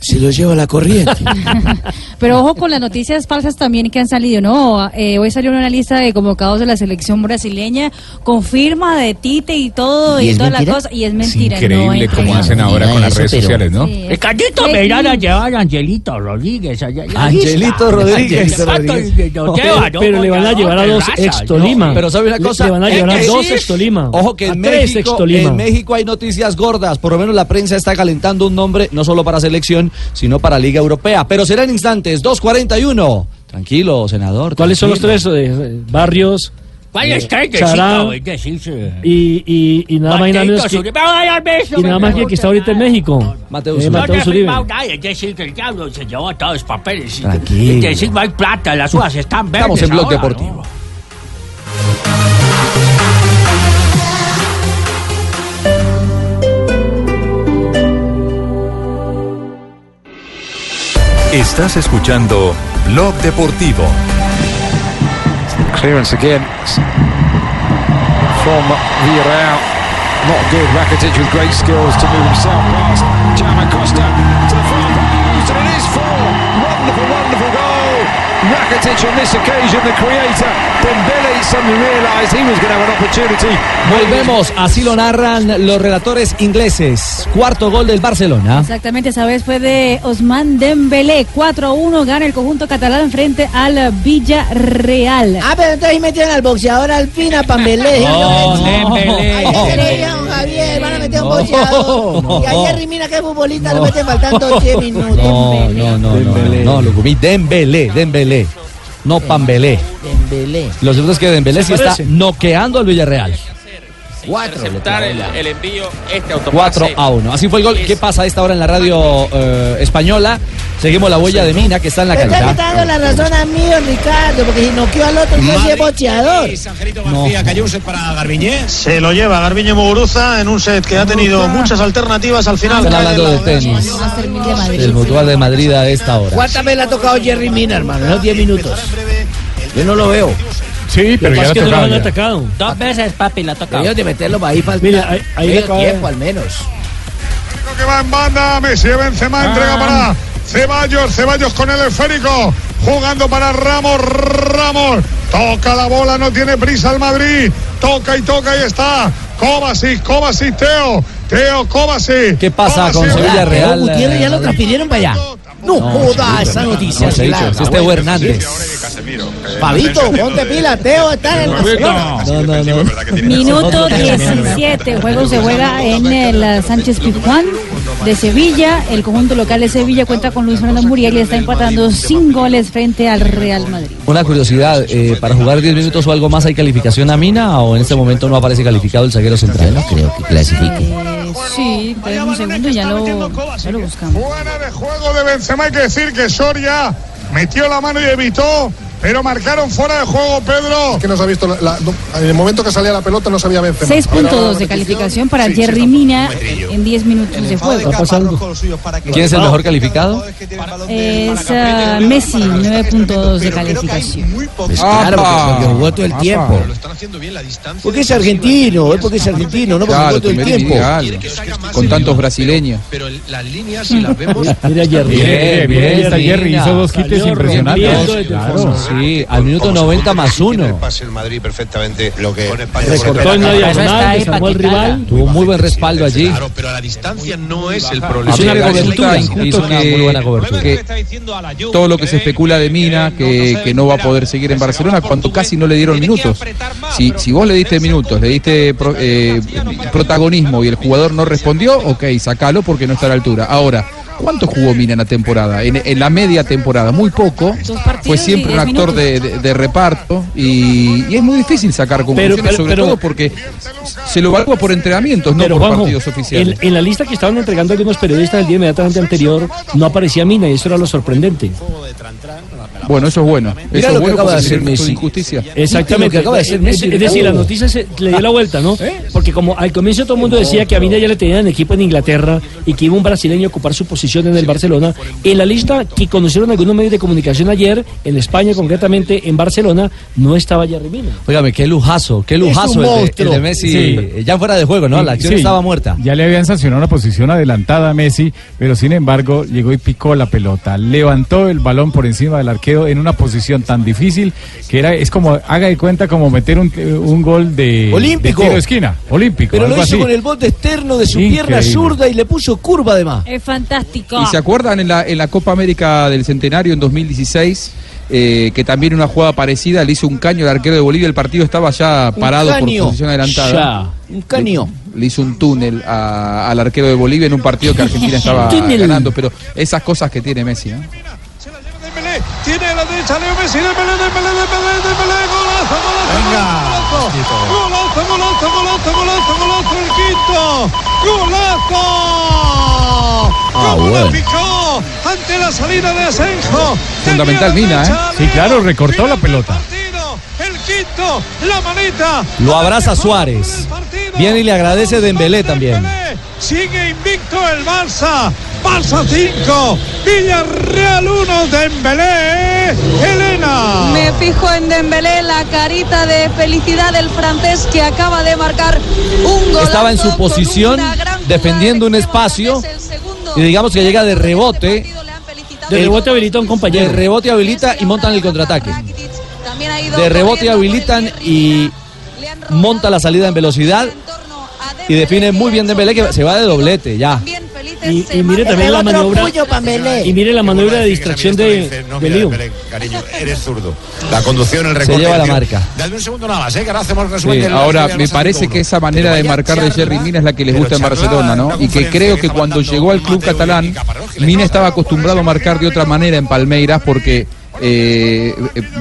Se lo lleva la corriente. *laughs* Pero ojo con las noticias falsas también que han salido, ¿no? Eh, hoy salió una lista de convocados de la selección brasileña con firma de Tite y todo ¿Y y, es toda la mentira? cosa. Y es Es mentira. increíble no hacen ahora con las eso, redes pero- sociales, ¿no? Sí. Ricardito Fake me irán a news. llevar a Angelito Rodríguez allá. allá Angelito. Rodríguez. Angelito Rodríguez. Pero, pero le van a llevar a dos ex Tolima. Pero sabe una cosa, Le van a Es llevar a dos ex Tolima. Ojo que en México, en México hay noticias gordas, por lo menos la prensa está calentando un nombre no solo para selección, sino para Liga Europea, pero será en instantes, 2.41. Tranquilo, senador. ¿Cuáles son los tres? eh, barrios. ¿Cuál eh, Chará, decirse? y, y, y nada más y nada menos que, y nada más que está ahorita en México. Mateo Eh, No es decir, que el diablo se llevó todos los papeles. y- Tranquilo. Es decir, no hay plata, las uvas están verdes. Estamos en Blog ahora, Deportivo. ¿no? Estás escuchando Blog Deportivo. Clearance again from Villarreal. Not good. Rakitic with great skills to move himself past Jam Costa to the far post, and it is four. Wonderful, wonderful goal. Rakitic on this occasion, the creator. Dembele suddenly realized he was going to have an opportunity. Volvemos, así lo narran los relatores ingleses. Cuarto gol del Barcelona. Exactamente, esa vez fue de Osman Dembélé. 4-1 gana el conjunto catalán frente al Villarreal. Ah, pero entonces metieron al boxeador al fin a Pambelé. Oh, *laughs* no, Dembélé van a meter un bocheado. No, y ayer, mira qué futbolista, no. lo mete faltando *laughs* 10 minutos. No, no, no, Dembélé. no, no, lo comí. Dembélé, Dembélé. No Pambelé. Dembélé. Lo cierto es que Dembélé sí está noqueando al Villarreal. Cuatro. aceptar el, el envío, este 4 autopase. a 1. Así fue el gol. ¿Qué pasa a esta hora en la radio eh, española? Seguimos la huella de Mina, que está en la Me está cancha. quitando la razón a mí, Ricardo, porque si noqueó al otro, no es boxeador. No. Cayó un set para Garbiñé. Se lo lleva Garbiñe Muguruza en un set que ha tenido muchas alternativas al final. Están hablando del de tenis. Master 1000 de Madrid. Del Mutual de Madrid a esta hora. ¿Cuántas veces le ha tocado Jerry Mina, hermano? En los 10 minutos. Yo no lo veo. Sí, pero ya lo que no lo han atacado. Dos veces, papi, la toca. Ellos de meterlo para ahí falta Mira, ahí- ahí medio tiempo al menos. que va en banda, Messi Benzema entrega para Ceballos, Ceballos con el esférico, jugando para Ramos, Ramos, toca la bola, no tiene prisa el Madrid, toca y toca y está, Kovacic, Kovacic, Teo, Teo, Kovacic. ¿Qué pasa con Kovacic, Sevilla Teo Real? Gutiérrez ya lo transfirieron para allá. No, joda esa noticia. No se dicho, la- es este buena. Hernández. Pavito, ponte pila, Teo está en el Barcelona. No, no, no. Minuto 17. El juego se juega en el eh, Sánchez Pizjuán de Sevilla. El conjunto local de Sevilla cuenta con Luis Fernando Muriel y está empatando sin goles frente al Real Madrid. Una curiosidad, eh, para jugar 10 minutos o algo más hay calificación a Mina o en este momento no aparece calificado el zaguero central. No creo que clasifique. Eh, sí, pero un segundo ya lo, ya lo buscamos. Fuera de juego de Benzema, hay que decir que Soria metió la mano y evitó pero marcaron fuera de juego, Pedro. que nos ha visto la- la- no, en el momento que salía la pelota no sabía Benzema. 6.2 de calificación para Jerry Mina en 10 minutos de juego. ¿Quién es el mejor calificado? Es ah, Messi, 9.2 de calificación. Pues claro, porque, jugó todo el tiempo. Porque es argentino, es porque es argentino, no porque Claro, jugó todo el tiempo. Con tantos brasileños. Pero las líneas, si las vemos. Mira Jerry. Bien, bien, está Jerry, hizo dos quites impresionantes. El. Sí, al minuto 90 más uno. Pase el Madrid perfectamente. Lo que Recortó en la diagonal, desarmó al rival. Tuvo muy buen respaldo allí. Claro, pero a la distancia no es el problema. injusto injusto una que- muy buena cobertura. que todo lo que se especula de Mina, que, que no va a poder seguir en Barcelona, cuando casi no le dieron minutos. Si, si vos le diste minutos, le diste pro- eh, protagonismo y el jugador no respondió, ok, sacalo porque no está a la altura. Ahora, ¿cuánto jugó Mina en la temporada? En, en la media temporada, muy poco. Fue siempre un actor de, de- de reparto y, y es muy difícil sacar conclusiones, pero- sobre pero- todo porque se lo evalúa por entrenamientos, no Pero por Juanjo, partidos oficiales. en, en la lista que estaban entregando algunos periodistas el día inmediatamente anterior, no aparecía Mina y eso era lo sorprendente. Bueno, eso es bueno. Mira eso lo es bueno que acaba de hacer es Messi. injusticia. Exactamente. Lo que acaba de hacer Es- Messi. Es, decir, la noticia se, le dio la vuelta, ¿no? Porque como al comienzo todo el mundo decía que a Mina ya le tenían equipo en Inglaterra y que iba un brasileño a ocupar su posición en el Barcelona, en la lista que conocieron algunos medios de comunicación ayer, en España concretamente, en Barcelona, no estaba Jerry Mina. Óigame, qué lujazo, qué lujazo el de, el de Messi. Sí. eh, Ya fuera de juego, ¿no? La acción Sí, estaba muerta. Ya le habían sancionado una posición adelantada a Messi, pero sin embargo llegó y picó la pelota. Levantó el balón por encima del arquero en una posición tan difícil que era es como, haga de cuenta, como meter un, un gol de, Olímpico. de tiro de esquina. Olímpico. Pero lo hizo así. con el bote externo de su Increíble. pierna zurda y le puso curva además. Es fantástico. ¿Y se acuerdan en la, en la Copa América del Centenario en 2016? eh, que también una jugada parecida le hizo un caño al arquero de Bolivia, el partido estaba ya parado por posición adelantada. Un caño. Le, le hizo un túnel a- al arquero de Bolivia en un partido que Argentina *laughs* estaba ganando, pero esas cosas que tiene Messi, ¿no? Tiene a la derecha Leo Messi, Dembélé, Dembélé, Dembélé, Dembélé, golazo, golazo, golazo, golazo, golazo, golazo, golazo, el quinto, golazo, Ah, cómo la bueno. picó ante la salida de Asenjo, Fundamental Mina, ¿eh? Sí, claro, recortó la pelota. el quinto, la manita, Lo abraza Suárez. Viene y le agradece Dembélé también. Sigue invicto el Barça, Barça 5, Villarreal 1, Dembélé, Elena. Me fijo en Dembélé, la carita de felicidad del francés que acaba de marcar un gol. Estaba en su posición defendiendo un espacio y digamos que llega de rebote. De rebote habilita un De compañero. rebote habilita y montan el contraataque. De rebote habilitan y monta la salida en velocidad y define muy bien Dembélé que se va de doblete ya. Y, y mire también la maniobra. Y mire la maniobra de distracción de, de Leo. Cariño, eres zurdo. La conducción, el Se recorte. lleva la marca. Dame un segundo nada más, ¿eh? que ahora hacemos el Sí, ahora me parece que esa manera de marcar de Jerry Mina es la que les gusta en Barcelona, ¿no? Y que creo que cuando llegó al club catalán, Mina estaba acostumbrado a marcar de otra manera en Palmeiras porque eh,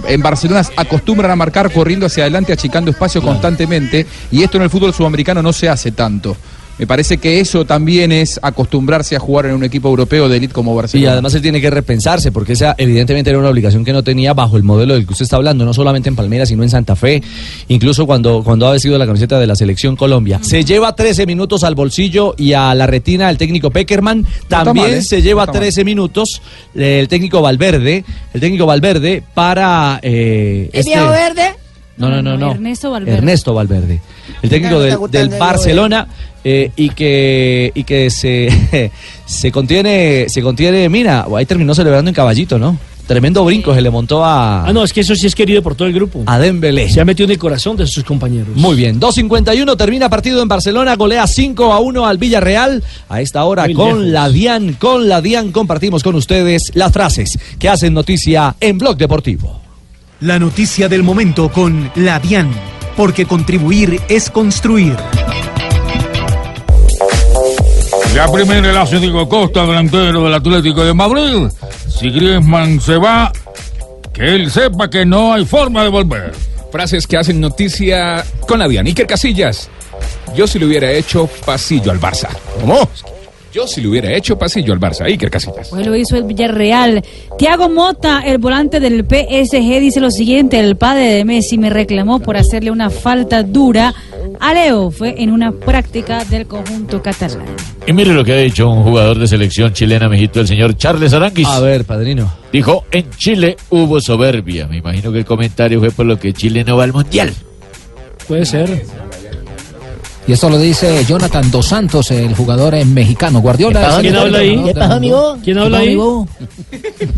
en Barcelona acostumbran a marcar corriendo hacia adelante, achicando espacio constantemente, y esto en el fútbol sudamericano no se hace tanto. Me parece que eso también es acostumbrarse a jugar en un equipo europeo de élite como Y Barcelona. además él tiene que repensarse, porque esa evidentemente era una obligación que no tenía bajo el modelo del que usted está hablando, no solamente en Palmeiras, sino en Santa Fe, incluso cuando, cuando ha vestido la camiseta de la selección Colombia. Se lleva 13 minutos al bolsillo y a la retina el técnico Peckerman, también mal, ¿eh? se No lleva mal. 13 minutos eh, el técnico Valverde, el técnico Valverde para... eh, ¿El este- verde? No, no, no, no. Ernesto Valverde. Ernesto Valverde, el técnico No del, del Barcelona eh, y que y que se *laughs* se contiene se contiene, mira, ahí terminó celebrando en caballito, ¿no? Tremendo brinco se le montó a Ah, no, es que eso sí es querido por todo el grupo. a Dembélé. Se ha metido en el corazón de sus compañeros. Muy bien, 2.51 termina partido en Barcelona, golea 5 a 1 al Villarreal. A esta hora Muy con lejos. la DIAN, con la DIAN compartimos con ustedes las frases que hacen noticia en Blog Deportivo. La noticia del momento con la DIAN, porque contribuir es construir. La primera el hace Diego Costa, delantero del Atlético de Madrid. Si Griezmann se va, que él sepa que no hay forma de volver. Frases que hacen noticia con la Diana. Iker Casillas. Yo si le hubiera hecho pasillo al Barça. ¿Cómo? Yo si lo hubiera hecho, pasillo al Barça. Iker Casillas. Pues lo hizo el Villarreal. Tiago Mota, el volante del PSG, dice lo siguiente: el padre de Messi me reclamó por hacerle una falta dura a Leo. Fue en una práctica del conjunto catalán. Y mire lo que ha dicho un jugador de selección chilena, mijito, el señor Charles Aranguis. A ver, padrino. Dijo, en Chile hubo soberbia. Me imagino que el comentario fue por lo que Chile no va al Mundial. Puede ser. Y esto lo dice Jonathan Dos Santos, el jugador mexicano. Guardiola. ¿Quién habla ahí? ¿Qué pasó, amigo? ¿Quién habla ahí?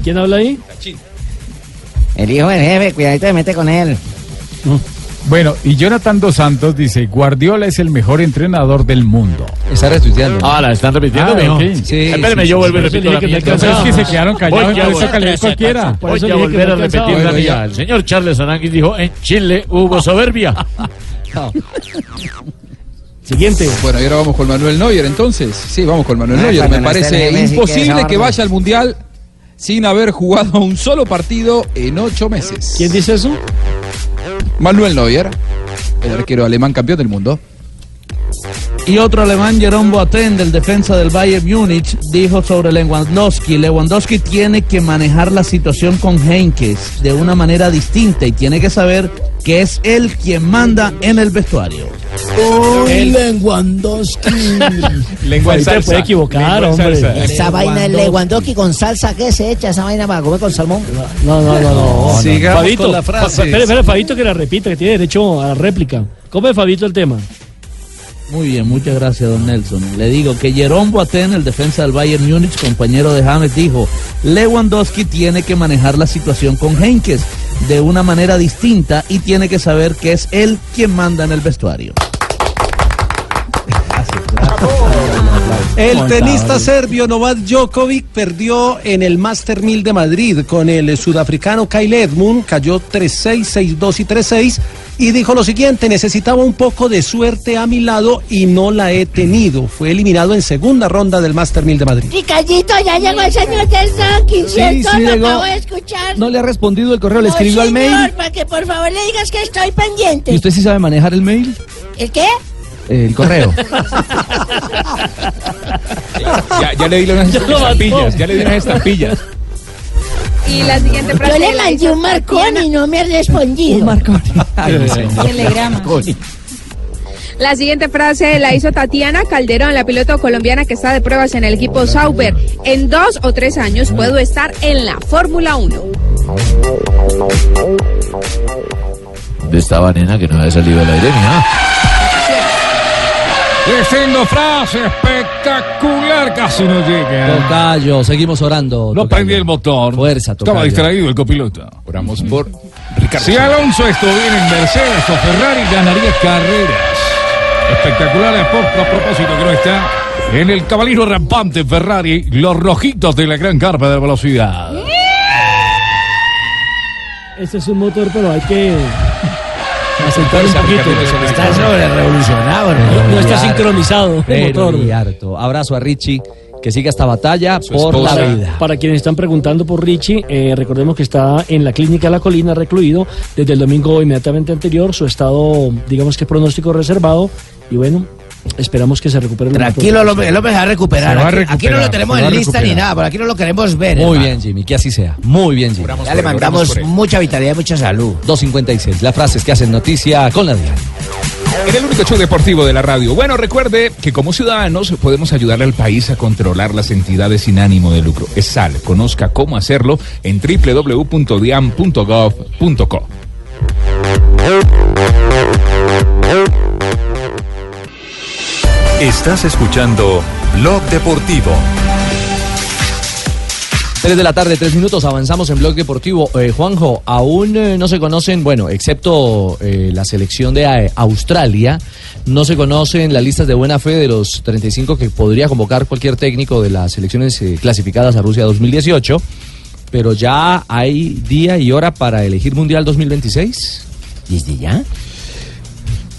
¿Quién habla ahí? El hijo del jefe, cuidadito de mete con él. Bueno, y Jonathan Dos Santos dice, Guardiola es el mejor entrenador del mundo. Está retuiteando. Ah, la están repitiendo, Ah, mijo. ok. Sí, Espéreme, yo vuelvo y repito la mía. Es que se quedaron callados, Voy a cualquiera. Voy a volver a repetir la mía. El señor Charles Aranguis dijo, en Chile hubo soberbia. *laughs* *laughs* *laughs* Siguiente. Bueno, y ahora vamos con Manuel Neuer, entonces. Sí, vamos con Manuel Ah, Neuer. Me parece imposible que vaya al Mundial sin haber jugado un solo partido en ocho meses. ¿Quién dice eso? Manuel Neuer, el arquero alemán campeón del mundo. Y otro alemán, Jerome Boateng, del defensa del Bayern Múnich, dijo sobre Lewandowski, Lewandowski tiene que manejar la situación con Henkes de una manera distinta y tiene que saber que es él quien manda en el vestuario. Uy, Lewandowski. *laughs* Lengua en salsa. puede equivocar, Lengua en hombre. salsa. Esa vaina de Lewandowski con salsa, ¿qué se echa esa vaina para comer con salmón? No, no, no, no. Sigamos Fabito, con la frase. Espera, espera, Fabito que la repita, que tiene derecho a la réplica. ¿Cómo es Fabito el tema? Muy bien, muchas gracias, don Nelson. Le digo que Jerome Boateng, el defensa del Bayern Múnich, compañero de James, dijo, Lewandowski tiene que manejar la situación con Henkes de una manera distinta y tiene que saber que es él quien manda en el vestuario. El tenista serbio Novak Djokovic perdió en el Master 1000 de Madrid con el sudafricano Kyle Edmund, cayó 3-6, 6-2 y 3-6 y dijo lo siguiente, necesitaba un poco de suerte a mi lado y no la he tenido. Fue eliminado en segunda ronda del Master 1000 de Madrid. Ricardito, ya llegó el señor del ranking, Sí, ¿cierto? sí Lo llegó. acabo de escuchar. No le ha respondido el correo, le No, escribió al mail. señor, para que por favor le digas que estoy pendiente. ¿Y usted sí sabe manejar el mail? ¿El qué? El correo. *laughs* Ya, ya le di unas estampillas, ya le di unas estampillas. Y la siguiente frase Yo le la mandé hizo un marcón y no me ha respondido. Un. Telegrama. La siguiente frase la hizo Tatiana Calderón, la piloto colombiana que está de pruebas en el equipo Sauber. En dos o tres años puedo estar en la Fórmula 1. ¿Dónde estaba, nena, que no había salido al aire? Mira. Diciendo frase espectacular, casi no llega. Tocayo, seguimos orando. No prendí el motor. Fuerza, Estaba Tocayo. distraído el copiloto. Oramos por Ricardo. Si Alonso estuviera en Mercedes o Ferrari, ganaría carreras. Espectaculares por a propósito que no está en el caballero rampante Ferrari, los rojitos de la gran carpa de velocidad. Este es un motor, pero hay que *laughs* asentar un poquito. Está sobre revolucionado, No, no está sincronizado el motor. y harto. Abrazo a Richie, que siga esta batalla por la Para- vida. Para quienes están preguntando por Richie, eh, recordemos que está en la clínica La Colina recluido desde el domingo inmediatamente anterior. Su estado, digamos que pronóstico reservado. Y bueno, esperamos que se recupere. Tranquilo, hombre se va a recuperar. Se va a Aquí- Aquí, no recuperar, lo tenemos en lista ni recuperar. nada, por aquí no lo queremos ver. Muy hermano. bien, Jimmy, que así sea. Muy bien, Jimmy. Ya le mandamos mucha vitalidad y mucha salud. 256, las frases que hacen noticia con la Diana. En el único show deportivo de la radio. Bueno, recuerde que como ciudadanos podemos ayudarle al país a controlar las entidades sin ánimo de lucro. Es SAL. Conozca cómo hacerlo en www.diam.gov.co. Estás escuchando Blog Deportivo. 3 de la tarde, 3 minutos, avanzamos en Blog Deportivo. Eh, Juanjo, aún eh, no se conocen, bueno, excepto eh, la selección de Australia, no se conocen las listas de buena fe de los 35 que podría convocar cualquier técnico de las selecciones eh, clasificadas a Rusia 2018, pero ya hay día y hora para elegir Mundial 2026. ¿Desde ya?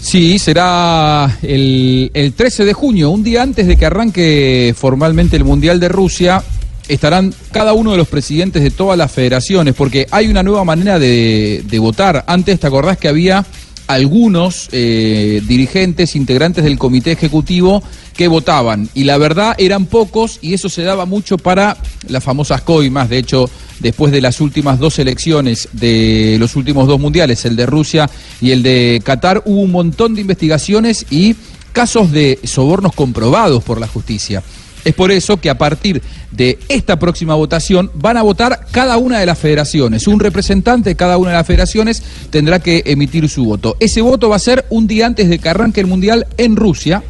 Sí, será el, el 13 de junio, un día antes de que arranque formalmente el Mundial de Rusia. Estarán cada uno de los presidentes de todas las federaciones, porque hay una nueva manera de, de votar. Antes, ¿te acordás que había algunos eh, dirigentes, integrantes del comité ejecutivo que votaban. Y la verdad eran pocos y eso se daba mucho para las famosas coimas. De hecho, después de las últimas dos elecciones de los últimos dos mundiales, el de Rusia y el de Qatar, hubo un montón de investigaciones y casos de sobornos comprobados por la justicia. Es por eso que a partir de esta próxima votación van a votar cada una de las federaciones. Un representante de cada una de las federaciones tendrá que emitir su voto. Ese voto va a ser un día antes de que arranque el Mundial en Rusia.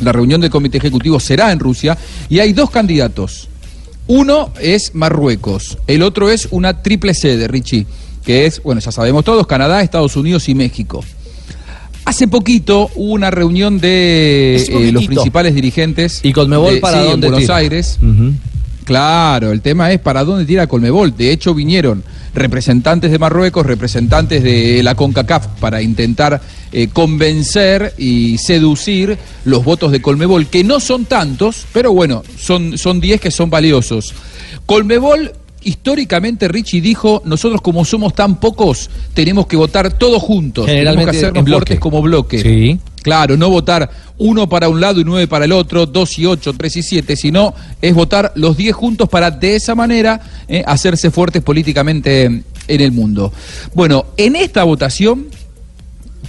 La reunión del Comité Ejecutivo será en Rusia y hay dos candidatos. Uno es Marruecos, el otro es una triple sede, Richie, que es, bueno, ya sabemos todos, Canadá, Estados Unidos y México. Hace poquito hubo una reunión de eh, los principales dirigentes. ¿Y Conmebol de- para sí, en dónde Buenos tira? Aires. Claro, el tema es para dónde tira Colmebol. De hecho, vinieron representantes de Marruecos, representantes de la CONCACAF para intentar eh, convencer y seducir los votos de Colmebol, que no son tantos, pero bueno, son, son 10 que son valiosos. Colmebol históricamente Richie dijo, nosotros como somos tan pocos, tenemos que votar todos juntos, Generalmente tenemos que hacernos en bloque. fuertes como bloque. Sí. Claro, no votar uno para un lado y nueve para el otro, dos y ocho, tres y siete, sino es votar los diez juntos para de esa manera eh, hacerse fuertes políticamente en el mundo. Bueno, en esta votación,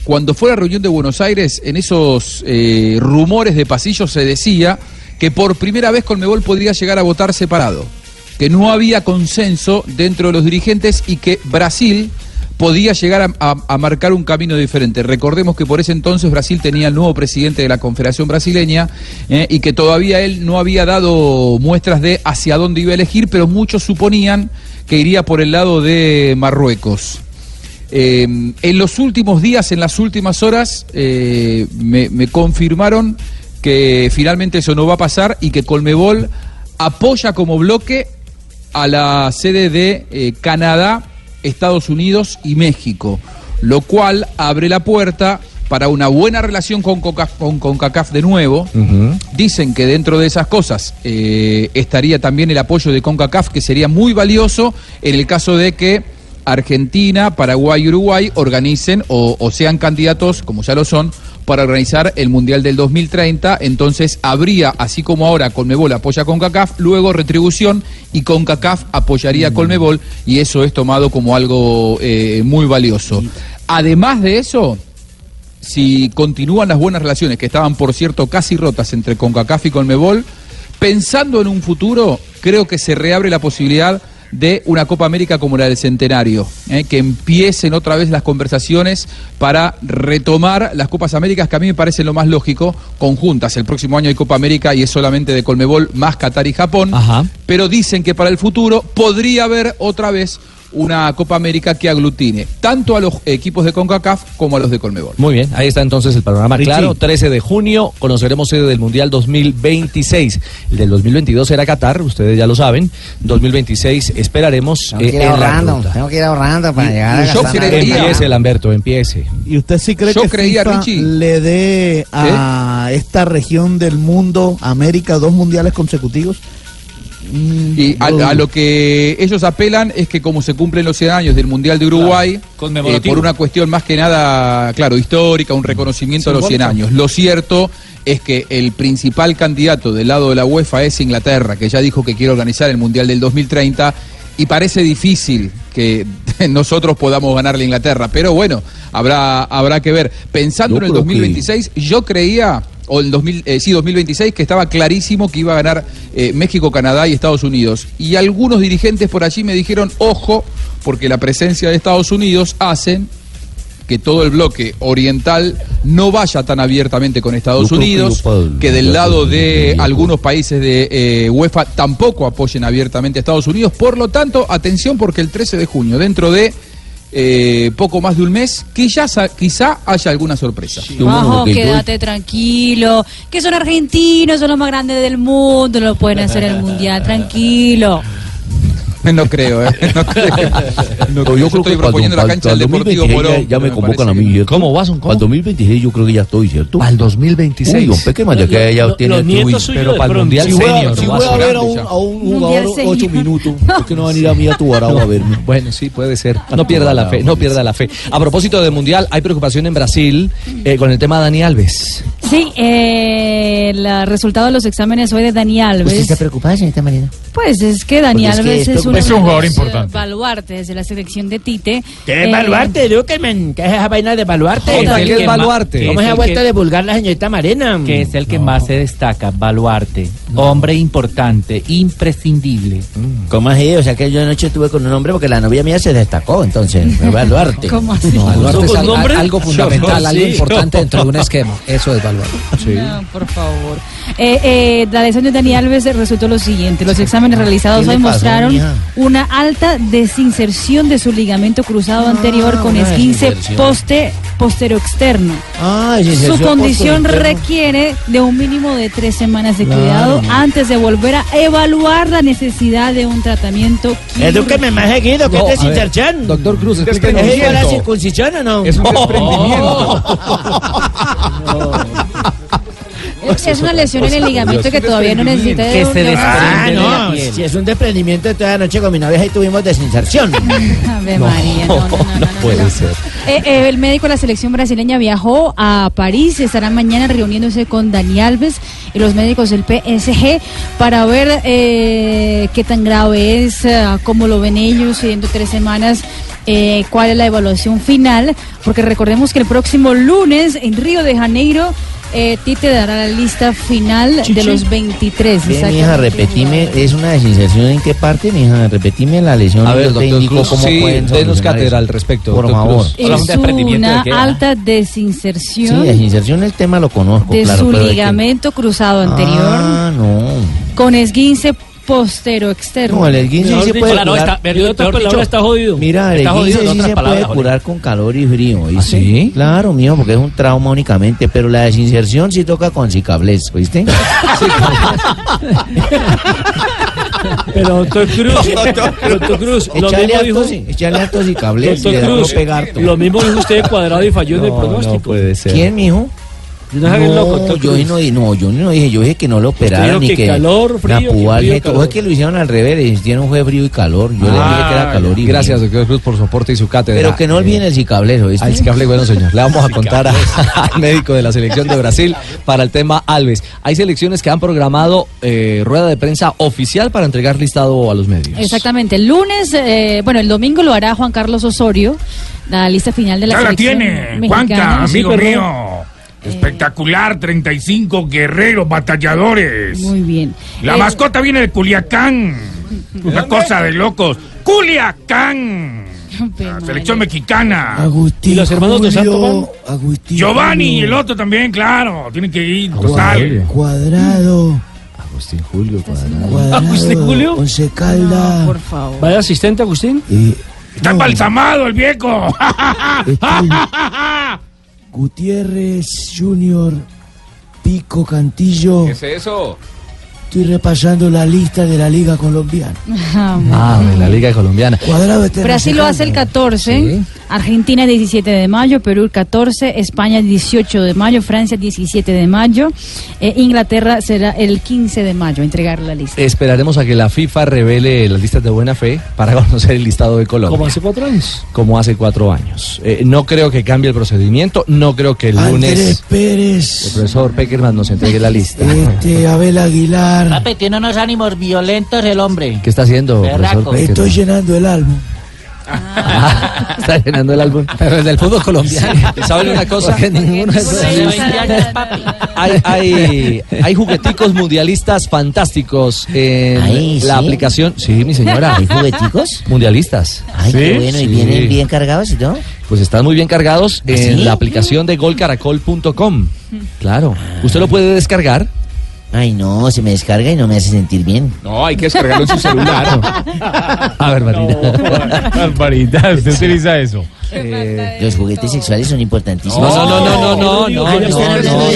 cuando fue la reunión de Buenos Aires, en esos eh, rumores de pasillo se decía que por primera vez Colmebol podría llegar a votar separado, que no había consenso dentro de los dirigentes y que Brasil podía llegar a, marcar un camino diferente. Recordemos que por ese entonces Brasil tenía el nuevo presidente de la Confederación Brasileña eh, y que todavía él no había dado muestras de hacia dónde iba a elegir, pero muchos suponían que iría por el lado de Marruecos. Eh, en los últimos días, en las últimas horas, eh, me confirmaron que finalmente eso no va a pasar y que Colmebol apoya como bloque a la sede de eh, Canadá, Estados Unidos y México, lo cual abre la puerta para una buena relación con CONCACAF, con CONCACAF de nuevo. Dicen que dentro de esas cosas eh, estaría también el apoyo de CONCACAF, que sería muy valioso en el caso de que Argentina, Paraguay y Uruguay organicen o, o sean candidatos, como ya lo son, para organizar el Mundial del 2030. Entonces habría, así como ahora Colmebol apoya a CONCACAF, luego retribución y CONCACAF apoyaría a Colmebol y eso es tomado como algo eh, muy valioso. Además de eso, si continúan las buenas relaciones, que estaban por cierto casi rotas entre CONCACAF y CONMEBOL, pensando en un futuro, creo que se reabre la posibilidad de una Copa América como la del Centenario, ¿eh? que empiecen otra vez las conversaciones para retomar las Copas Américas, que a mí me parece lo más lógico, conjuntas. El próximo año hay Copa América y es solamente de Colmebol más Qatar y Japón, pero dicen que para el futuro podría haber otra vez una Copa América que aglutine tanto a los equipos de CONCACAF como a los de Colmebol. Muy bien, ahí está entonces el panorama Richie. claro. 13 de junio conoceremos sede del Mundial 2026. El del 2022 era Qatar, ustedes ya lo saben. 2026 esperaremos Tengo que ir eh, la ahorrando, tengo que ir ahorrando para Y- llegar a yo creería-. Empiece, Lamberto, empiece. ¿Y usted sí cree Yo que creía, FIFA Richie. le dé a esta región del mundo, América, dos mundiales consecutivos? Mm, Y a, lo a lo que ellos apelan es que como se cumplen los 100 años del Mundial de Uruguay, eh, por una cuestión más que nada, claro, histórica, un reconocimiento a los 100 Simbólico. años. Lo cierto es que el principal candidato del lado de la UEFA es Inglaterra, que ya dijo que quiere organizar el Mundial del 2030 y parece difícil que *laughs* nosotros podamos ganarle a Inglaterra, pero bueno, habrá, habrá que ver. Pensando Yo en el creo que- 2026, yo creía, o el 2000, eh, sí, 2026, que estaba clarísimo que iba a ganar eh, México, Canadá y Estados Unidos. Y algunos dirigentes por allí me dijeron, ojo, porque la presencia de Estados Unidos hacen que todo el bloque oriental no vaya tan abiertamente con Estados Unidos, que del lado de algunos países de eh, UEFA tampoco apoyen abiertamente a Estados Unidos. Por lo tanto, atención porque el 13 de junio, dentro de eh, poco más de un mes, quizá, quizá haya alguna sorpresa. Quédate tranquilo. Que son argentinos, son los más grandes del mundo, no lo pueden hacer el mundial. Tranquilo. *laughs* No creo, ¿eh? No creo. No creo. Yo, estoy proponiendo la cancha del Deportivo 2026 Morón. ya, ya me me convocan a mí, ¿cierto? ¿Cómo vas? ¿Cómo? Para el 2026 yo creo que ya estoy, ¿cierto? Al 2026. Uy, don Peckerman, ya que ya tiene el Pero para el. Mundial Si voy, a, Senior. si voy a ver a un, jugador Senior. ocho minutos, *laughs* ¿por qué no van a ir a mí a tu a verme? *laughs* Bueno, sí, puede ser. No pierda la fe, no pierda la fe. A propósito de Mundial, hay preocupación en Brasil eh, con el tema de Dani Alves. Sí, eh, el resultado de los exámenes hoy de Dani ¿Usted Alves. está preocupada, señorita Marina? Pues es que Dani Porque es que Alves es es, uno. Es un de jugador los, importante. eh, baluartes de la selección de Tite. ¿Qué Eh, es baluarte, Duquelman? ¿Qué es esa vaina de baluarte? ¿qué es baluarte? ¿Cómo se ha vuelto de vulgar la señorita Marina? que es el que más se destaca, Baluarte, hombre importante, imprescindible. ¿Cómo así? O sea que yo anoche estuve con un hombre porque la novia mía se destacó, entonces, *laughs* evaluarte. ¿Cómo así? No, baluarte es algo fundamental, algo importante dentro de un *laughs* esquema. Eso es baluarte. No, por favor. Eh, eh, la lesión de Dani Alves resultó lo siguiente. Los exámenes realizados ¿Qué le hoy mostraron mija? una alta desinserción de su ligamento cruzado anterior con esguince poste posterior-externo. Ah, Su condición posterior. requiere de un mínimo de tres semanas de Claro, cuidado no. antes de volver a evaluar la necesidad de un tratamiento Edúqueme más seguido, que No, es desinserción. Doctor Cruz, ¿Es la circuncisión o no? Es un *laughs* desprendimiento. *laughs* Es, es una lesión en el ligamento que todavía no necesita de Que un- se de Ah, desprende de piel. si es un desprendimiento, toda la noche con mi novia ahí tuvimos desinserción. *laughs* Ave María, no, no, no, no, no, puede ser. Eh, eh, el médico de la selección brasileña viajó a París, estará mañana reuniéndose con Dani Alves y los médicos del PSG para ver eh, qué tan grave es, eh, cómo lo ven ellos, siguiendo tres semanas, eh, cuál es la evaluación final, porque recordemos que el próximo lunes en Río de Janeiro eh, Tite dará la lista final de los 23. Bien, mija, repetime, ¿es una desinserción en qué parte, mija? Repetime la lesión. A ver, doctor Cruz, cómo sí, pueden denos cátedra al respecto, Por favor. Cruz. Es una alta desinserción. Sí, desinserción el tema lo conozco, de claro. su pero de que- ligamento cruzado anterior Ah, no. con esguince postero externo. No, el esguince sí se puede claro, curar. está, pero palabras está jodido. Mira, el Está esguince sí se palabras, puede curar con calor y frío, ¿Ah, sí? Claro, mío, porque es un trauma únicamente, pero la desinserción sí toca con cicables, ¿oíste? *laughs* Pero doctor Cruz, doctor Cruz, lo mismo dijo, echarle y doctor le da uno Cruz, lo mismo dijo usted de cuadrado y falló en el No, pronóstico. no puede ser. ¿Quién, mijo? No el loco, yo no, di- no, yo no dije, yo dije que no lo operaran dijo ni que que calor, frío, la que púa al frío, jeto. calor. Es que lo hicieron al revés, le hicieron fue frío y calor. Yo le dije que era calor y. Gracias, doctor Cruz, por su aporte y su cátedra. Pero que no olviden el cicablero, ¿viste? Al cicable, bueno señor, le vamos a *laughs* contar a- al médico de la selección de Brasil para el tema Alves. Hay selecciones que han programado eh, rueda de prensa oficial para entregar listado a los medios. Exactamente. El lunes, eh, bueno, el domingo lo hará Juan Carlos Osorio, la lista final de la Ya la selección tiene, mexicana. Juanca, amigo mío. Espectacular, 35 guerreros batalladores. Muy bien. La Eh, mascota viene de Culiacán. *laughs* Una cosa de locos. ¡Culiacán! La selección mexicana. Agustín ¿Y los hermanos de Santo Julio, Agustín Giovanni y Julio, el otro también, claro. Tienen que ir total. Cuadrado. Agustín Julio, Cuadrado. ¿Agustín Julio? Once Calda. por favor. Vaya asistente, Agustín. eh, Está embalsamado el viejo. *laughs* Gutiérrez Junior. Pico Cantillo. ¿Qué es eso? Estoy repasando la lista de la Liga Colombiana. Ah, de la Liga Colombiana. Cuadrado este Brasil lo hace el 14, Argentina el 17 de mayo, Perú el 14, España el 18 de mayo, Francia el 17 de mayo, eh, Inglaterra será el 15 de mayo, entregar la lista. Esperaremos a que la FIFA revele las listas de buena fe para *laughs* conocer el listado de Colombia. Como hace cuatro años. Como hace cuatro años. Eh, no creo que cambie el procedimiento, no creo que el Andrés lunes el Pérez. profesor Peckerman nos entregue la lista. Este, Abel Aguilar. Papi, tiene unos ánimos violentos el hombre. ¿Qué está haciendo, Berraco. profesor? Estoy llenando el álbum. *laughs* Está llenando el álbum. Pero el del fútbol colombiano. ¿Saben una cosa? Porque ninguno de esos- De 20 años, papi. Hay, hay, hay jugueticos mundialistas fantásticos en Ay, la ¿sí? aplicación. Sí, mi señora. ¿Hay jugueticos? Mundialistas. Ay, qué bueno, y Sí. vienen bien cargados y todo. Pues están muy bien cargados en ¿Sí? la aplicación de golcaracol.com. Claro. Usted lo puede descargar. Ay, no, se me descarga y no me hace sentir bien. No, hay que descargarlo en su celular. A ver, Marina. Barbarita, usted utiliza eso. Eh, los juguetes sexuales son importantísimos. No, no, no, no, no, no, no, no,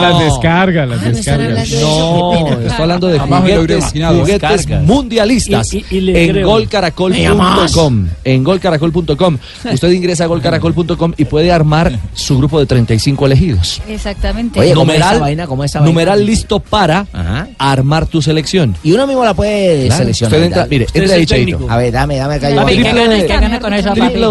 Las descarga, las descarga. No, Estoy hablando de juguetes, mundialistas en golcaracol.com. En golcaracol.com. *laughs* Usted ingresa a golcaracol.com y puede armar su grupo de 35 elegidos. Exactamente. Oye, numeral, numeral listo para armar tu selección. Y uno mismo la puede seleccionar. Mire, entra ahí, A ver, dame, dame acá. Triple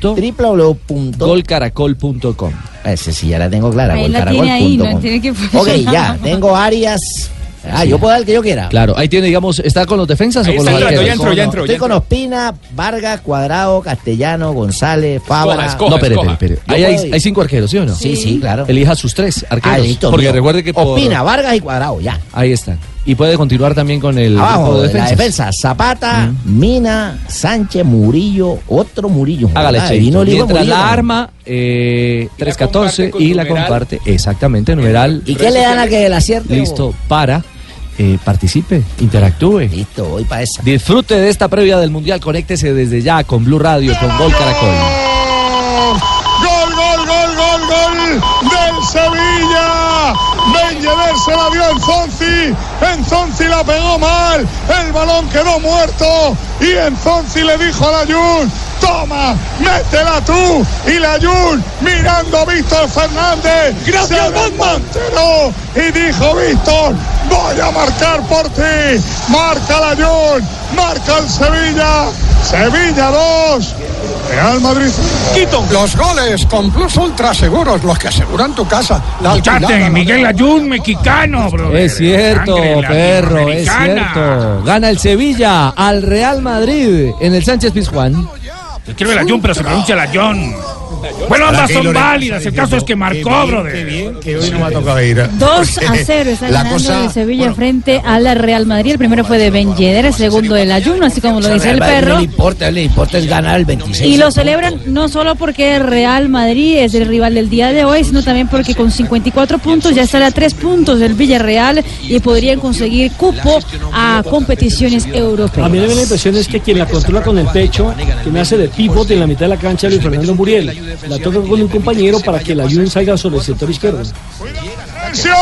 www.golcaracol.com. Ese sí, ya la tengo clara. Ahí la tiene ahí, no golcaracol.com. tiene que Ok, ya, tengo Arias. Ah, Sí. yo puedo dar el que yo quiera. Claro, ahí tiene, digamos, ¿está con los defensas Ahí o con los arqueros? ya entró, ya entró, Estoy con Ospina, Vargas, Cuadrado, Castellano, González, Fabra. no, espere, espere, Ahí hay, hay cinco arqueros, ¿sí o no? Sí, sí, claro. Elija sus tres arqueros. Ah, listo, porque mío. recuerde que por... Ospina, Vargas y Cuadrado, ya. Ahí están. Y puede continuar también con el Abajo, de la defensa, Zapata, Mina, Sánchez, Murillo, otro Murillo. Hágale, Cheito. vino Mientras Murillo, la arma eh, 314 con y la comparte. Exactamente, numeral. ¿Y qué le dan a que el acierte? Listo para eh, participe, interactúe. Listo, voy para esa. Disfrute de esta previa del Mundial. Conéctese desde ya con Blue Radio, con Gol Caracol. Gol, gol, gol, gol, gol. Se la dio en Zonzi. En Zonzi la pegó mal. El balón quedó muerto. Y en Zonzi le dijo a la Jun, toma, métela tú. Y la Jun mirando a Víctor Fernández. Gracias, Montero. Y dijo Víctor, voy a marcar por ti. Marca la Jun. Marca el Sevilla. Sevilla 2. Real Madrid. Quito. Los goles con Plus Ultra Seguros, los que aseguran tu casa. La alquilada, la Miguel Ayun, mexicano, bro. Es cierto, Sangre perro, es cierto. Gana el Sevilla al Real Madrid en el Sánchez Pizjuán. Yo quiero el Ayun, pero se pronuncia la John. Bueno, ambas son válidas. El caso es que marcó, brother. Que hoy no me ha tocado ir. *laughs* 2 a *laughs* 0 está La ganando cosa- el Sevilla frente a la Real Madrid. El primero fue de Ben Yedder, el segundo del Ayuno, así como lo dice el No perro. le importa, le importa es ganar el 26. Y lo celebran no solo porque Real Madrid es el rival del día de hoy, sino también porque con 54 puntos ya estará a 3 puntos del Villarreal y podrían conseguir cupo a competiciones europeas. A mí me da la impresión es que quien la controla con el pecho, quien hace de pivot en la mitad de la cancha, Luis Fernando Muriel, la toca con un compañero para que la ayuda salga sobre el sector izquierdo. Asensio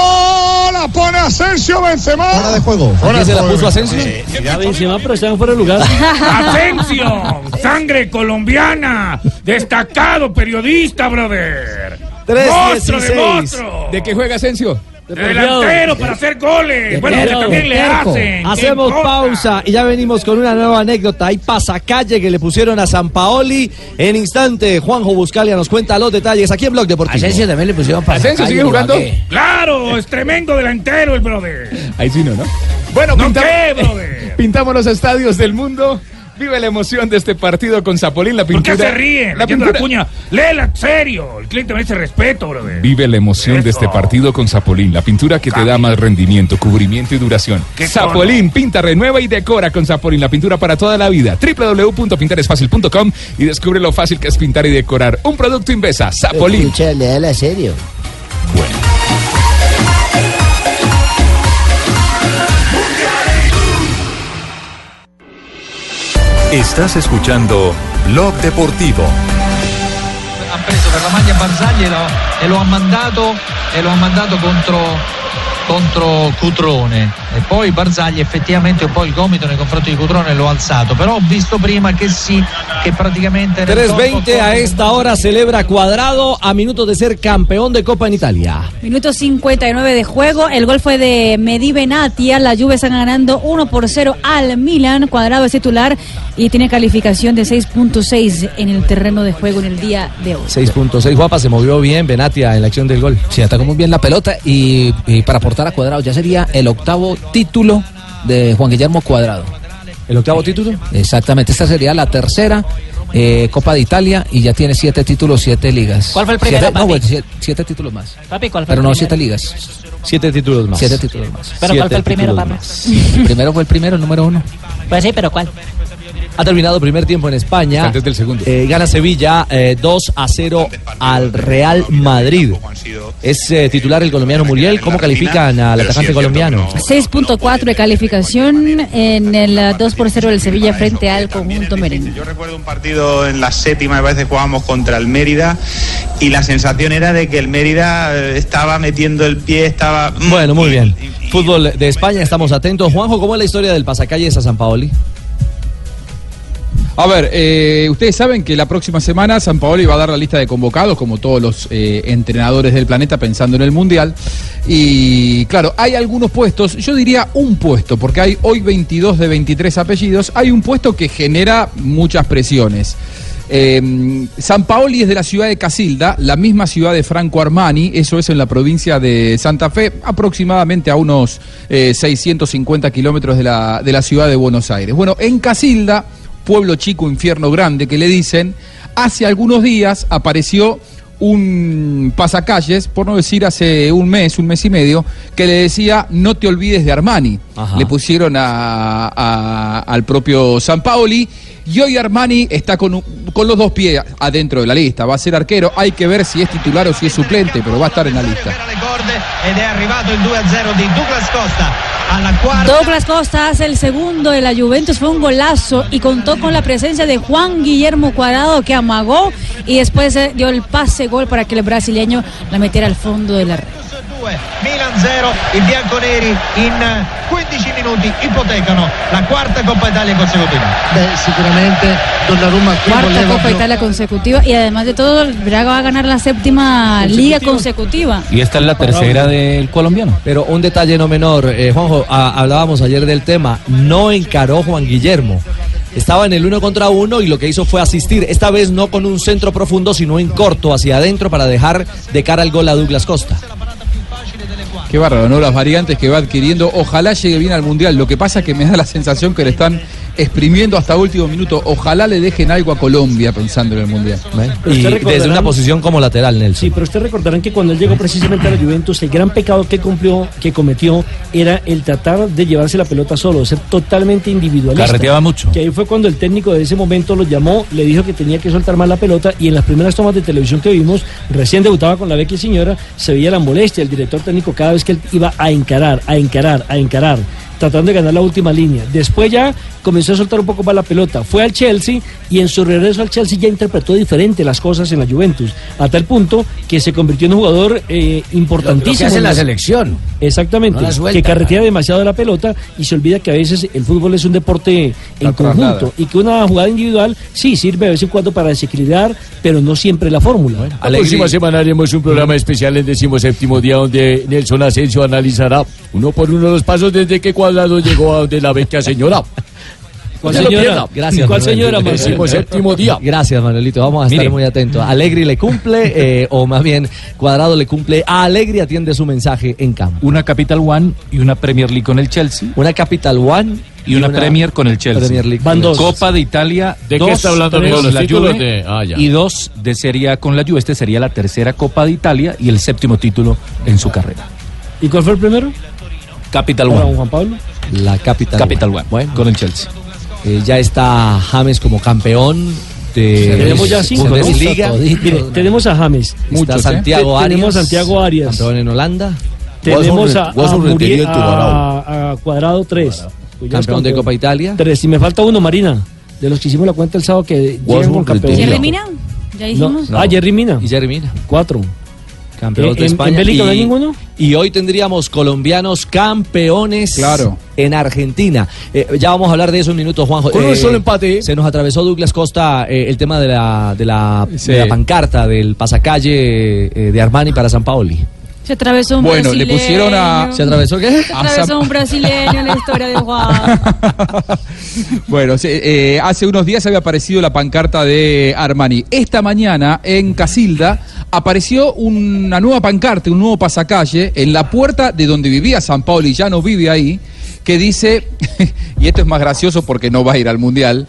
la pone Asensio Benzema. Fuera de juego. Fuera de juego. Ya Benzema, pero fuera de lugar. Asensio, sangre colombiana, destacado periodista, brother. Monstruo de monstruo. ¿De qué juega Asensio? De delantero para hacer goles. Bueno, que también le hacen. ¿qué Hacemos pausa y ya venimos con una nueva anécdota. Hay pasacalle que le pusieron a San Paoli. En instante, Juanjo Buscalia nos cuenta los detalles aquí en Blog Deportivo. Asensio también le pusieron ¿Asensio sigue jugando? Claro, es tremendo delantero el brother. Ahí sí no, ¿no? Bueno, ¿No pinta- qué, brother? *laughs* pintamos los estadios del mundo. Vive la emoción de este partido con Zapolín, la ¿Por pintura. qué se ríen? La Leyendo la pintura. cuña. Léela serio. El cliente merece respeto, brother. Vive la emoción de este partido con Zapolín, la pintura que te da más rendimiento, cubrimiento y duración. ¿Qué Zapolín, pinta, renueva y decora con Zapolín, la pintura para toda la vida. www.pintaresfacil.com y descubre lo fácil que es pintar y decorar. Un producto Invesa, Zapolín. Escucha, léala serio. Estás escuchando Blog Deportivo. ha preso per la maglia Barzagli e lo, e lo ha mandato, e lo ha mandato contro, contro Cutrone e poi Barzagli effettivamente un po' il gomito nei confronti di Cutrone l'ho alzato però ho visto prima che sì che praticamente nel 3.20 a esta hora celebra Cuadrado a minutos de ser campeón de Copa en Italia. Minuto 59 de juego. El gol fue de Medi Benatia. La Juve está ganando 1 por 0 al Milan. Cuadrado es titular y tiene calificación de 6.6 en el terreno de juego en el día de hoy. 6.6 Guapa se movió bien Benatia en la acción del gol. Sí, atacó muy bien la pelota y, y para aportar a Cuadrado ya sería el octavo título de Juan Guillermo Cuadrado. ¿El octavo título? Exactamente, esta sería la tercera eh, Copa de Italia y ya tiene siete títulos, siete ligas. ¿Cuál fue el primero, Siete, no, papi? bueno, siete, siete títulos más. Papi, ¿cuál fue Pero el no siete ligas. Siete títulos más. Siete títulos más. ¿Pero cuál fue el primero, papi? El primero fue el primero, el número uno. Pues sí, pero ¿cuál? Ha terminado primer tiempo en España. Antes del segundo. Eh, gana Sevilla eh, 2 a 0 al Real Madrid. Es eh, titular el colombiano Muriel. ¿Cómo califican al atacante colombiano? 6.4 de calificación en el eh, 2 por 0 del Sevilla frente al conjunto merengue. Yo recuerdo un partido en la séptima, me parece, jugábamos contra el Mérida y la sensación era de que el Mérida eh, estaba metiendo el pie, estaba... Bueno, muy bien. Fútbol de España, estamos atentos. Juanjo, ¿cómo es la historia del pasacalles a San Paoli? A ver, eh, ustedes saben que la próxima semana San Paolo iba a dar la lista de convocados, como todos los eh, entrenadores del planeta, pensando en el Mundial. Y claro, hay algunos puestos, yo diría un puesto, porque hay hoy 22 de 23 apellidos, hay un puesto que genera muchas presiones. Eh, San Paoli es de la ciudad de Casilda, la misma ciudad de Franco Armani, eso es en la provincia de Santa Fe, aproximadamente a unos eh, 650 kilómetros de la, de la ciudad de Buenos Aires. Bueno, en Casilda, pueblo chico, infierno grande, que le dicen, hace algunos días apareció un pasacalles, por no decir hace un mes, un mes y medio, que le decía no te olvides de Armani. Ajá. Le pusieron a- a- al propio San Paoli y hoy Armani está con, con los dos pies adentro de la lista. Va a ser arquero, hay que ver si es titular o si es suplente, pero va a estar en la lista. ed è arrivato il 2-0 di Douglas Costa quarta Douglas Costa hace el segundo de la Juventus, fue un golazo y contó con la presencia de Juan Guillermo Cuadrado que amagó y después eh, dio el pase gol para que el brasileño la metiera al fondo de la red. 2 Milan 0 i bianconeri in eh, 15 minuti ipotecano la quarta Coppa Italia consecutiva Beh, sicuramente Donnarumma qui Cuarta voleva Copa Italia consecutiva y además de todo, el Braga va a ganar la séptima liga consecutiva. Y esta es la tercera del colombiano. Pero un detalle no menor, eh, Juanjo, a- hablábamos ayer del tema, no encaró Juan Guillermo. Estaba en el uno contra uno y lo que hizo fue asistir, esta vez no con un centro profundo, sino en corto hacia adentro para dejar de cara al gol a Douglas Costa. Qué bárbaro, ¿no? Las variantes que va adquiriendo. Ojalá llegue bien al Mundial. Lo que pasa es que me da la sensación que le están exprimiendo hasta último minuto. Ojalá le dejen algo a Colombia pensando en el Mundial. Y desde una posición como lateral, Nelson. Sí, pero ustedes recordarán que cuando él llegó precisamente a la Juventus, el gran pecado que cumplió, que cometió, era el tratar de llevarse la pelota solo, de ser totalmente individualista. Carreteaba mucho. Que ahí fue cuando el técnico de ese momento lo llamó, le dijo que tenía que soltar más la pelota y en las primeras tomas de televisión que vimos, recién debutaba con la Vecchia Señora, se veía la molestia del director técnico cada vez que él iba a encarar, a encarar, a encarar tratando de ganar la última línea. Después ya comenzó a soltar un poco más la pelota. Fue al Chelsea y en su regreso al Chelsea ya interpretó diferente las cosas en la Juventus. A tal punto que se convirtió en un jugador eh, importantísimo. Lo que hace en la selección. Exactamente. No la suelta. que carretea demasiado la pelota y se olvida que a veces el fútbol es un deporte en La conjunto traslada. y que una jugada individual sí sirve de vez en cuando para desequilibrar, pero no siempre la fórmula. La próxima semana haremos un programa especial el decimoséptimo día donde Nelson Asensio analizará uno por uno los pasos desde que Cuadrado llegó a donde la vecchia señora. ¿Cuál señora? Gracias. ¿Cuál señora, Manuel? Decimoséptimo día. Gracias, Manuelito. Vamos a estar muy atentos. Alegri le cumple, eh, o más bien, Cuadrado le cumple. A Alegri atiende su mensaje en campo. Una Capital One y una Premier League con el Chelsea. Una Capital One Y una, Premier con el Chelsea. Premier League Van con el dos. Chelsea. Copa de Italia. ¿De qué dos, está hablando, tres amigo? con ¿Los la títulos Juve de- ah, ya. y dos de Serie A con la Juve. Este sería la tercera Copa de Italia y el séptimo título en su carrera. ¿Y cuál fue el primero? Capital One. Juan Pablo? La Capital, Capital One. One. Bueno, con el Chelsea. Eh, ya está James como campeón. De, tenemos ya cinco, ¿no? Liga. Mire, tenemos a James. Muchos, está Santiago ¿eh? Arias. Tenemos a Santiago Arias. Campeón en Holanda. Tenemos a, a, Muriel, a, a Cuadrado 3. Campeón de Copa Italia. 3. Y me falta uno, Marina. De los que hicimos la cuenta el sábado que llegan con campeón. ¿Jerry Mina? ¿Ya hicimos? No, no. Ah, Jerry Mina. Y Jerry Mina. 4. Campeones eh, de España. ¿En Bélgica no ninguno? Y hoy tendríamos colombianos campeones claro. en Argentina. Eh, ya vamos a hablar de eso en minutos, Juanjo. Con un eh, solo empate. Se nos atravesó Douglas Costa el tema de la, de, la, pancarta, del pasacalle de Armani para San Paoli. Se atravesó un bueno, brasileño. Bueno, le pusieron a. ¿Se atravesó qué? Se atravesó un brasileño en la historia de Juan. *laughs* bueno, hace unos días había aparecido la pancarta de Armani. Esta mañana en Casilda apareció una nueva pancarta, un nuevo pasacalle en la puerta de donde vivía San Paolo y ya no vive ahí, que dice, *laughs* y esto es más gracioso porque no va a ir al Mundial,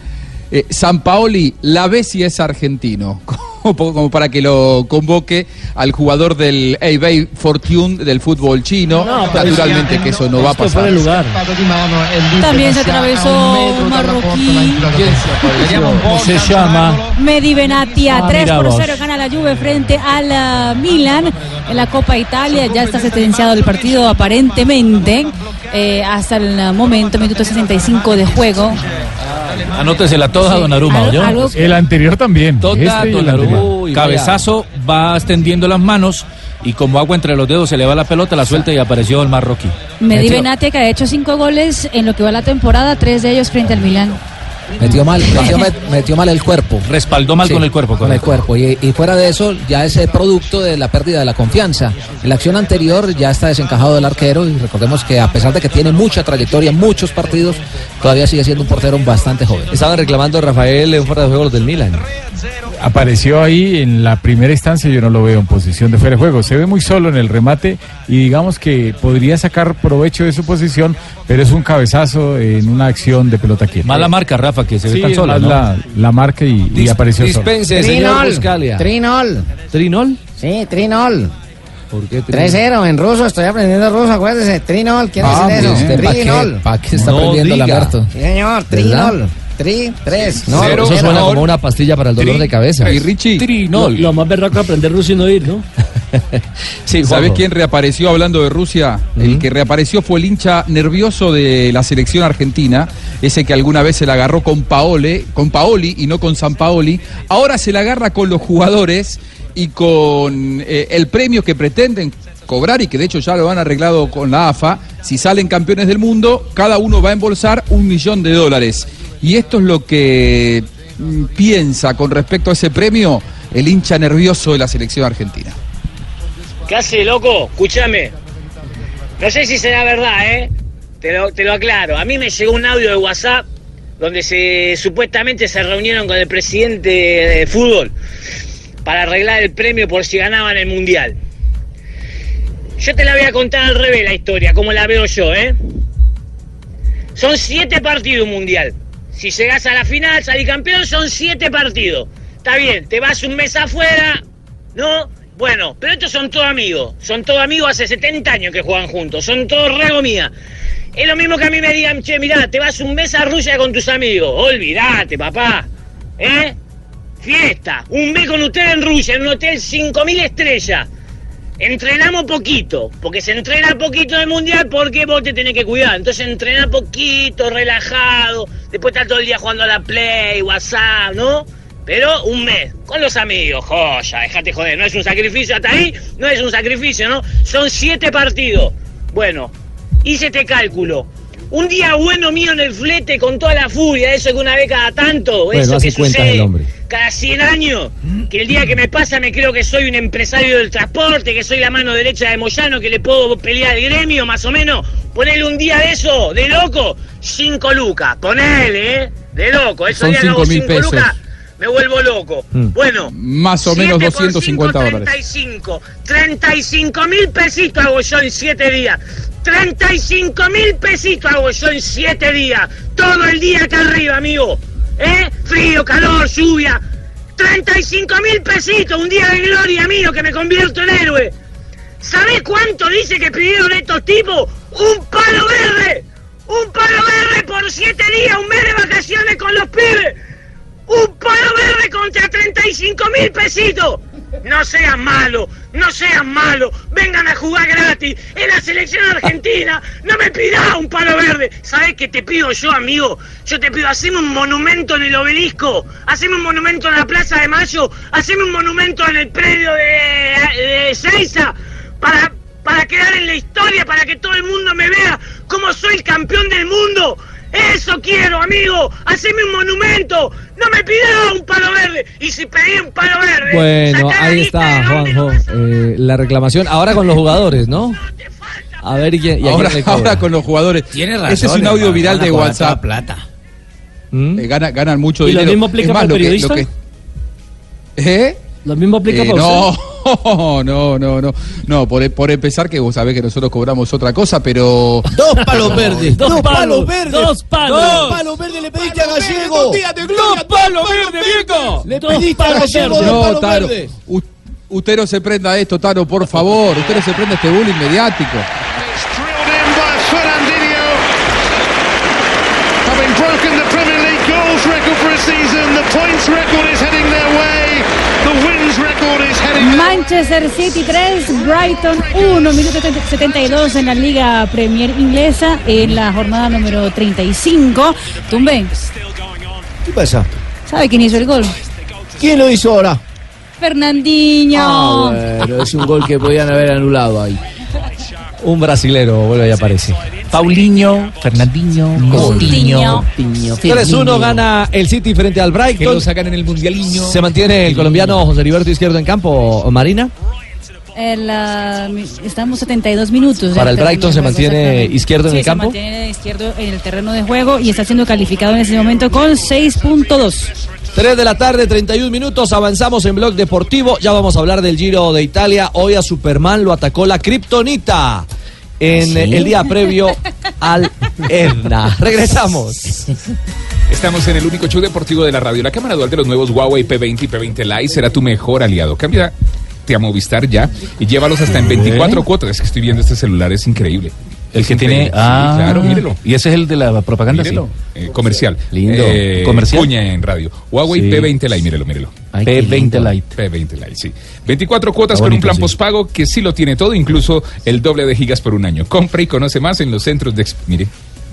eh, San Paoli, la ve si es argentino. *laughs* *laughs* como, como para que lo convoque al jugador del Eibei Fortune del fútbol chino. No, Naturalmente que eso no va a pasar. lugar. También se atravesó un marroquí. ¿Cómo se llama? Medi Benatia, Ah, 3 mira por vos. 0 gana la Juve frente al ah, Milan en la Copa Italia. Ya está sentenciado el partido aparentemente eh, hasta el momento, minuto 65 de juego. Anótesela toda, don Aruma, El anterior también. Tota, Este y el Cabezazo, va extendiendo las manos y como agua entre los dedos se le va la pelota, la suelta y apareció el marroquí. Medi Benatia que ha hecho 5 goles en lo que va la temporada, 3 de ellos frente al Milan. Metió mal, metió, *laughs* metió mal el cuerpo. Respaldó mal Sí, con el cuerpo, Con el cuerpo. Y, y fuera de eso, ya es producto de la pérdida de la confianza. En la acción anterior ya está desencajado el arquero y recordemos que a pesar de que tiene mucha trayectoria, muchos partidos, todavía sigue siendo un portero bastante joven. Estaban reclamando a Rafael en fuera de juego los del Milan. Apareció ahí en la primera instancia, yo no lo veo en posición de fuera de juego. Se ve muy solo en el remate y digamos que podría sacar provecho de su posición, pero es un cabezazo en una acción de pelota quieta. Mala marca, Rafa, que se ve tan sola, más ¿no? la, la marca y, apareció solo. Dispense, Buscalia. Trinol. ¿Trinol? Sí, Trinol. ¿Por qué Trinol? 3-0 en ruso, estoy aprendiendo ruso, acuérdese. Trinol, ¿quién Ah, decir eso? bien. ¿Para qué, Trinol. pa' qué está No aprendiendo diga. Lamberto? Sí, señor, Trinol. Tri, tres. No, Eso cero. suena como una pastilla para el dolor de cabeza. Y Richie, Lo, lo más berraco es aprender ruso y no ir, ¿no? *laughs* Sí, ¿sabes quién reapareció hablando de Rusia? El que reapareció fue el hincha nervioso de la selección argentina, ese que alguna vez se la agarró con Paole, con Paoli y no con San Paoli. Ahora se la agarra con los jugadores y con eh, el premio que pretenden cobrar y que de hecho ya lo han arreglado con la AFA. Si salen campeones del mundo, cada uno va a embolsar un millón de dólares. Y esto es lo que mm, piensa con respecto a ese premio el hincha nervioso de la selección argentina. ¿Qué hace, loco? Escúchame. No sé si será verdad, ¿eh? Te lo, te lo aclaro. A mí me llegó un audio de WhatsApp donde se supuestamente se reunieron con el presidente de fútbol para arreglar el premio por si ganaban el mundial. Yo te la voy a contar al revés la historia, como la veo yo, ¿eh? Son siete partidos mundial. Si llegás a la final, salís campeón, son siete partidos. Está bien, te vas un mes afuera, ¿no? Bueno, pero estos son todos amigos. Son todos amigos hace 70 años que juegan juntos. Son todos rego mía. Es lo mismo que a mí me digan, che, mirá, te vas un mes a Rusia con tus amigos. Olvídate, papá. ¿Eh? Fiesta. Un mes con ustedes en Rusia, en un hotel 5.000 estrellas. Entrenamos poquito, porque se entrena poquito en el mundial porque vos te tenés que cuidar. Entonces entrena poquito, relajado, después estás todo el día jugando a la Play, WhatsApp, ¿no? Pero un mes, con los amigos, joya, déjate joder, no es un sacrificio hasta ahí, no es un sacrificio, ¿no? Son siete partidos. Bueno, hice este cálculo. Un día bueno mío en el flete con toda la furia, eso que una vez cada tanto, Bueno, eso que sucede el hombre. cada 100 años, que el día que me pasa me creo que soy un empresario del transporte, que soy la mano derecha de Moyano, que le puedo pelear el gremio, más o menos. Ponele un día de eso, de loco, 5 lucas. Ponele, ¿eh? De loco. Eso Son día no hago 5.000 cinco pesos. lucas, me vuelvo loco. Mm. Bueno. Más o menos 7 por 250 cinco, dólares. 35. 35 mil pesitos hago yo en 7 días. 35 mil pesitos hago yo en 7 días. Todo el día acá arriba, amigo. ¿Eh? Frío, calor, lluvia. 35 mil pesitos, un día de gloria mío que me convierto en héroe. ¿Sabés cuánto dice que pidieron estos tipos? ¡Un palo verde! ¡Un palo verde por 7 días, un mes de vacaciones con los pibes! ¡Un palo verde contra 35 mil pesitos! No sean malos, no sean malos, vengan a jugar gratis. En la selección argentina no me pidas un palo verde. ¿Sabes qué te pido yo, amigo? Yo te pido, haceme un monumento en el obelisco, haceme un monumento en la Plaza de Mayo, haceme un monumento en el predio de, de Seiza, para, para quedar en la historia, para que todo el mundo me vea como soy el campeón del mundo. Eso quiero, amigo. Haceme un monumento. No me pidas un palo verde. Y si pedí un palo verde. Bueno, ahí está, Juanjo. eh, la reclamación. Ahora con los jugadores, ¿no? A ver, ¿y quién, y a quién Ahora, *laughs* con los jugadores. Tiene Ese es razón, un audio viral de WhatsApp. plata. Eh, gana- ganan mucho ¿Y lo dinero. mismo aplica Es más, para lo que- periodista? lo que- ¿Eh? ¿Lo mismo aplica Eh, para usted? No, *laughs* no, no, no. No, por, por empezar que vos sabés que nosotros cobramos otra cosa, pero... Dos palos *laughs* verdes. Dos palos, verdes. dos palos. Dos palos verdes le pediste a Gallego. ¡Dos palos verdes, viejo! Le pediste a Gallego dos No, palos Taro. verdes. Usted no se prenda a esto, Taro, por favor. Usted no se prenda a este bullying mediático. Fernandinho. Having broken the Premier League goals record for a season, the points record is heading their way. The wins record is heading their Manchester City 3, Brighton 1, minuto 72 en la Liga Premier Inglesa en la jornada número 35. Tumbe, ¿Qué pasa? ¿sabe quién hizo el gol? ¿Quién lo hizo ahora? Fernandinho. Ah, bueno, es un gol que podían haber anulado ahí. Un brasilero, vuelve y aparece. Paulinho, Fernandinho, Coutinho. 3-1 gana el City frente al Que Brighton. lo sacan en el mundialiño. Se mantiene el colombiano José Heriberto Izquierdo en campo, Marina. El, mi- estamos 72 minutos. Para el Brighton se mantiene. Izquierdo en Sí, el campo. Se mantiene izquierdo en el terreno de juego y está siendo calificado en ese momento con 6.2. 3 de la tarde, 31 minutos, avanzamos en Blog Deportivo. Ya vamos a hablar del Giro de Italia. Hoy a Superman lo atacó la Kryptonita en ¿Sí? eh, el día previo al Edna. Regresamos. Estamos en el único show deportivo de la radio. La cámara dual de los nuevos Huawei P20 y P20 Lite será tu mejor aliado. Cambia te a Movistar ya y llévalos hasta en 24 cuotas. Es que estoy viendo este celular, es increíble. El que tiene. Ah, Sí, claro, mírelo. Y ese es el de la propaganda, Mírelo. sí. Eh, comercial. Lindo. Eh, Comercial. Cuña en radio. Huawei Sí. P20 Lite, mírelo, mírelo. Ay, qué P20 lindo. Lite. P20 Lite, sí. 24 cuotas con un plan sí. postpago que sí lo tiene todo, incluso el doble de gigas por un año. Compra y conoce más en los centros de... Mire.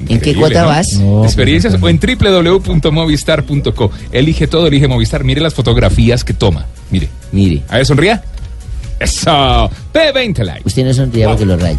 ¿En qué cuota ¿no? vas? No, Experiencias o en www.movistar.co. Elige todo, elige Movistar. Mire las fotografías que toma. Mire. Mire, A ver, sonría. Eso. P20 Lite. usted no sonríe porque lo raya.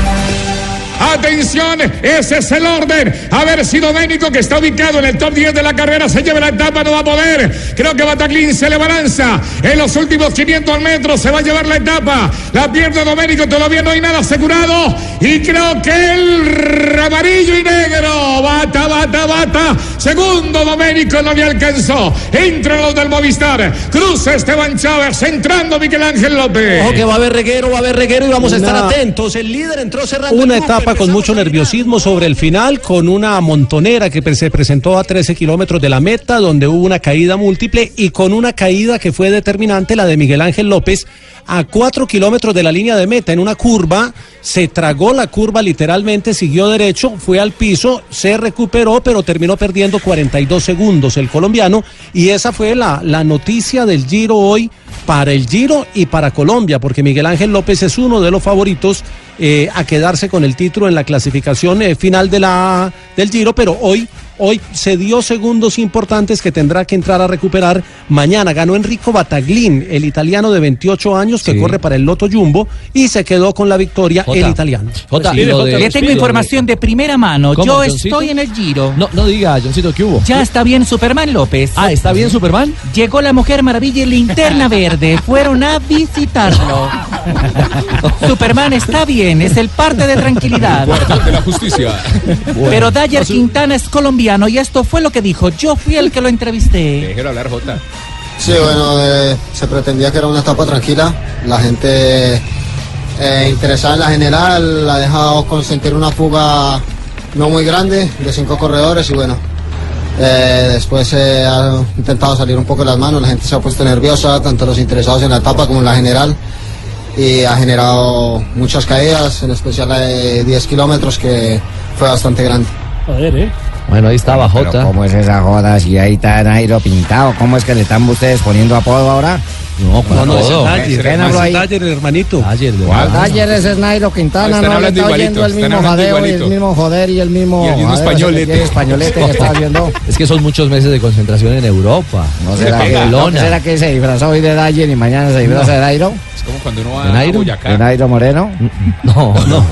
Atención, ese es el orden. A ver si Doménico, que está ubicado en el top 10 de la carrera, se lleva la etapa, no va a poder. Creo que Bataclín se le balanza. En los últimos 500 metros se va a llevar la etapa. La pierde Doménico, todavía no hay nada asegurado. Y creo que el amarillo y negro. Bata, bata, bata. Segundo Doménico no le alcanzó. Entra los del Movistar. Cruza Esteban Chávez, entrando Miguel Ángel López. Ojo que va a haber reguero, va a haber reguero y vamos a estar atentos. El líder entró cerrando Una el grupo, con mucho nerviosismo sobre el final, con una montonera que se presentó a 13 kilómetros de la meta, donde hubo una caída múltiple y con una caída que fue determinante, la de Miguel Ángel López, a 4 kilómetros de la línea de meta, en una curva, se tragó la curva literalmente, siguió derecho, fue al piso, se recuperó, pero terminó perdiendo 42 segundos el colombiano. Y esa fue la, la noticia del Giro hoy para el Giro y para Colombia, porque Miguel Ángel López es uno de los favoritos eh, a quedarse con el título en la clasificación eh, final de la, del Giro, pero hoy, hoy se dio segundos importantes que tendrá que entrar a recuperar. Mañana ganó Enrico Bataglin, el italiano de 28 años que corre para el Loto Jumbo y se quedó con la victoria Jota. el italiano. Jota, Pues sí, lo de- Le tengo información de primera mano. ¿Cómo, Yo Johncito? estoy en el Giro. No, no diga, Johncito, ¿qué hubo? Ya está bien Superman López. Ah, ¿está bien Superman? Llegó la Mujer Maravilla y Linterna *laughs* Verde. Fueron a visitarlo. *laughs* Superman está bien, es el parte de tranquilidad. De la justicia. Pero Dyer Quintana es colombiano y esto fue lo que dijo. Yo fui el que lo entrevisté. *laughs* Déjelo hablar, Jota. Sí, bueno, eh, se pretendía que era una etapa tranquila. La gente eh, interesada en la general la ha dejado consentir una fuga no muy grande de cinco corredores y bueno, eh, después se ha intentado salir un poco de las manos. La gente se ha puesto nerviosa, tanto los interesados en la etapa como en la general. Y ha generado muchas caídas, en especial la de 10 kilómetros que fue bastante grande. A ver, ¿eh? Bueno, ahí estaba Jota. ¿Cómo es esa joda si ahí está Nairo pintado? ¿Cómo es que le están ustedes poniendo apodo ahora? No, No, no, es. Dyer, ¿Quién habló ahí? hermanito. Ayer, de ¿Cuál Dyer ese es Nairo Quintana? Están no, le hablando está igualito, oyendo el mismo jadeo y el mismo joder y el mismo... Y el mismo españolete. españolete que está viendo. *laughs* Es que son muchos meses de concentración en Europa. ¿No Se será, que. ¿no Lona. será que se disfrazó hoy de Dyer y mañana se disfraza No. de Nairo? Es como cuando uno va ¿De a? Boyacá. ¿De Nairo Moreno? No, *laughs* no.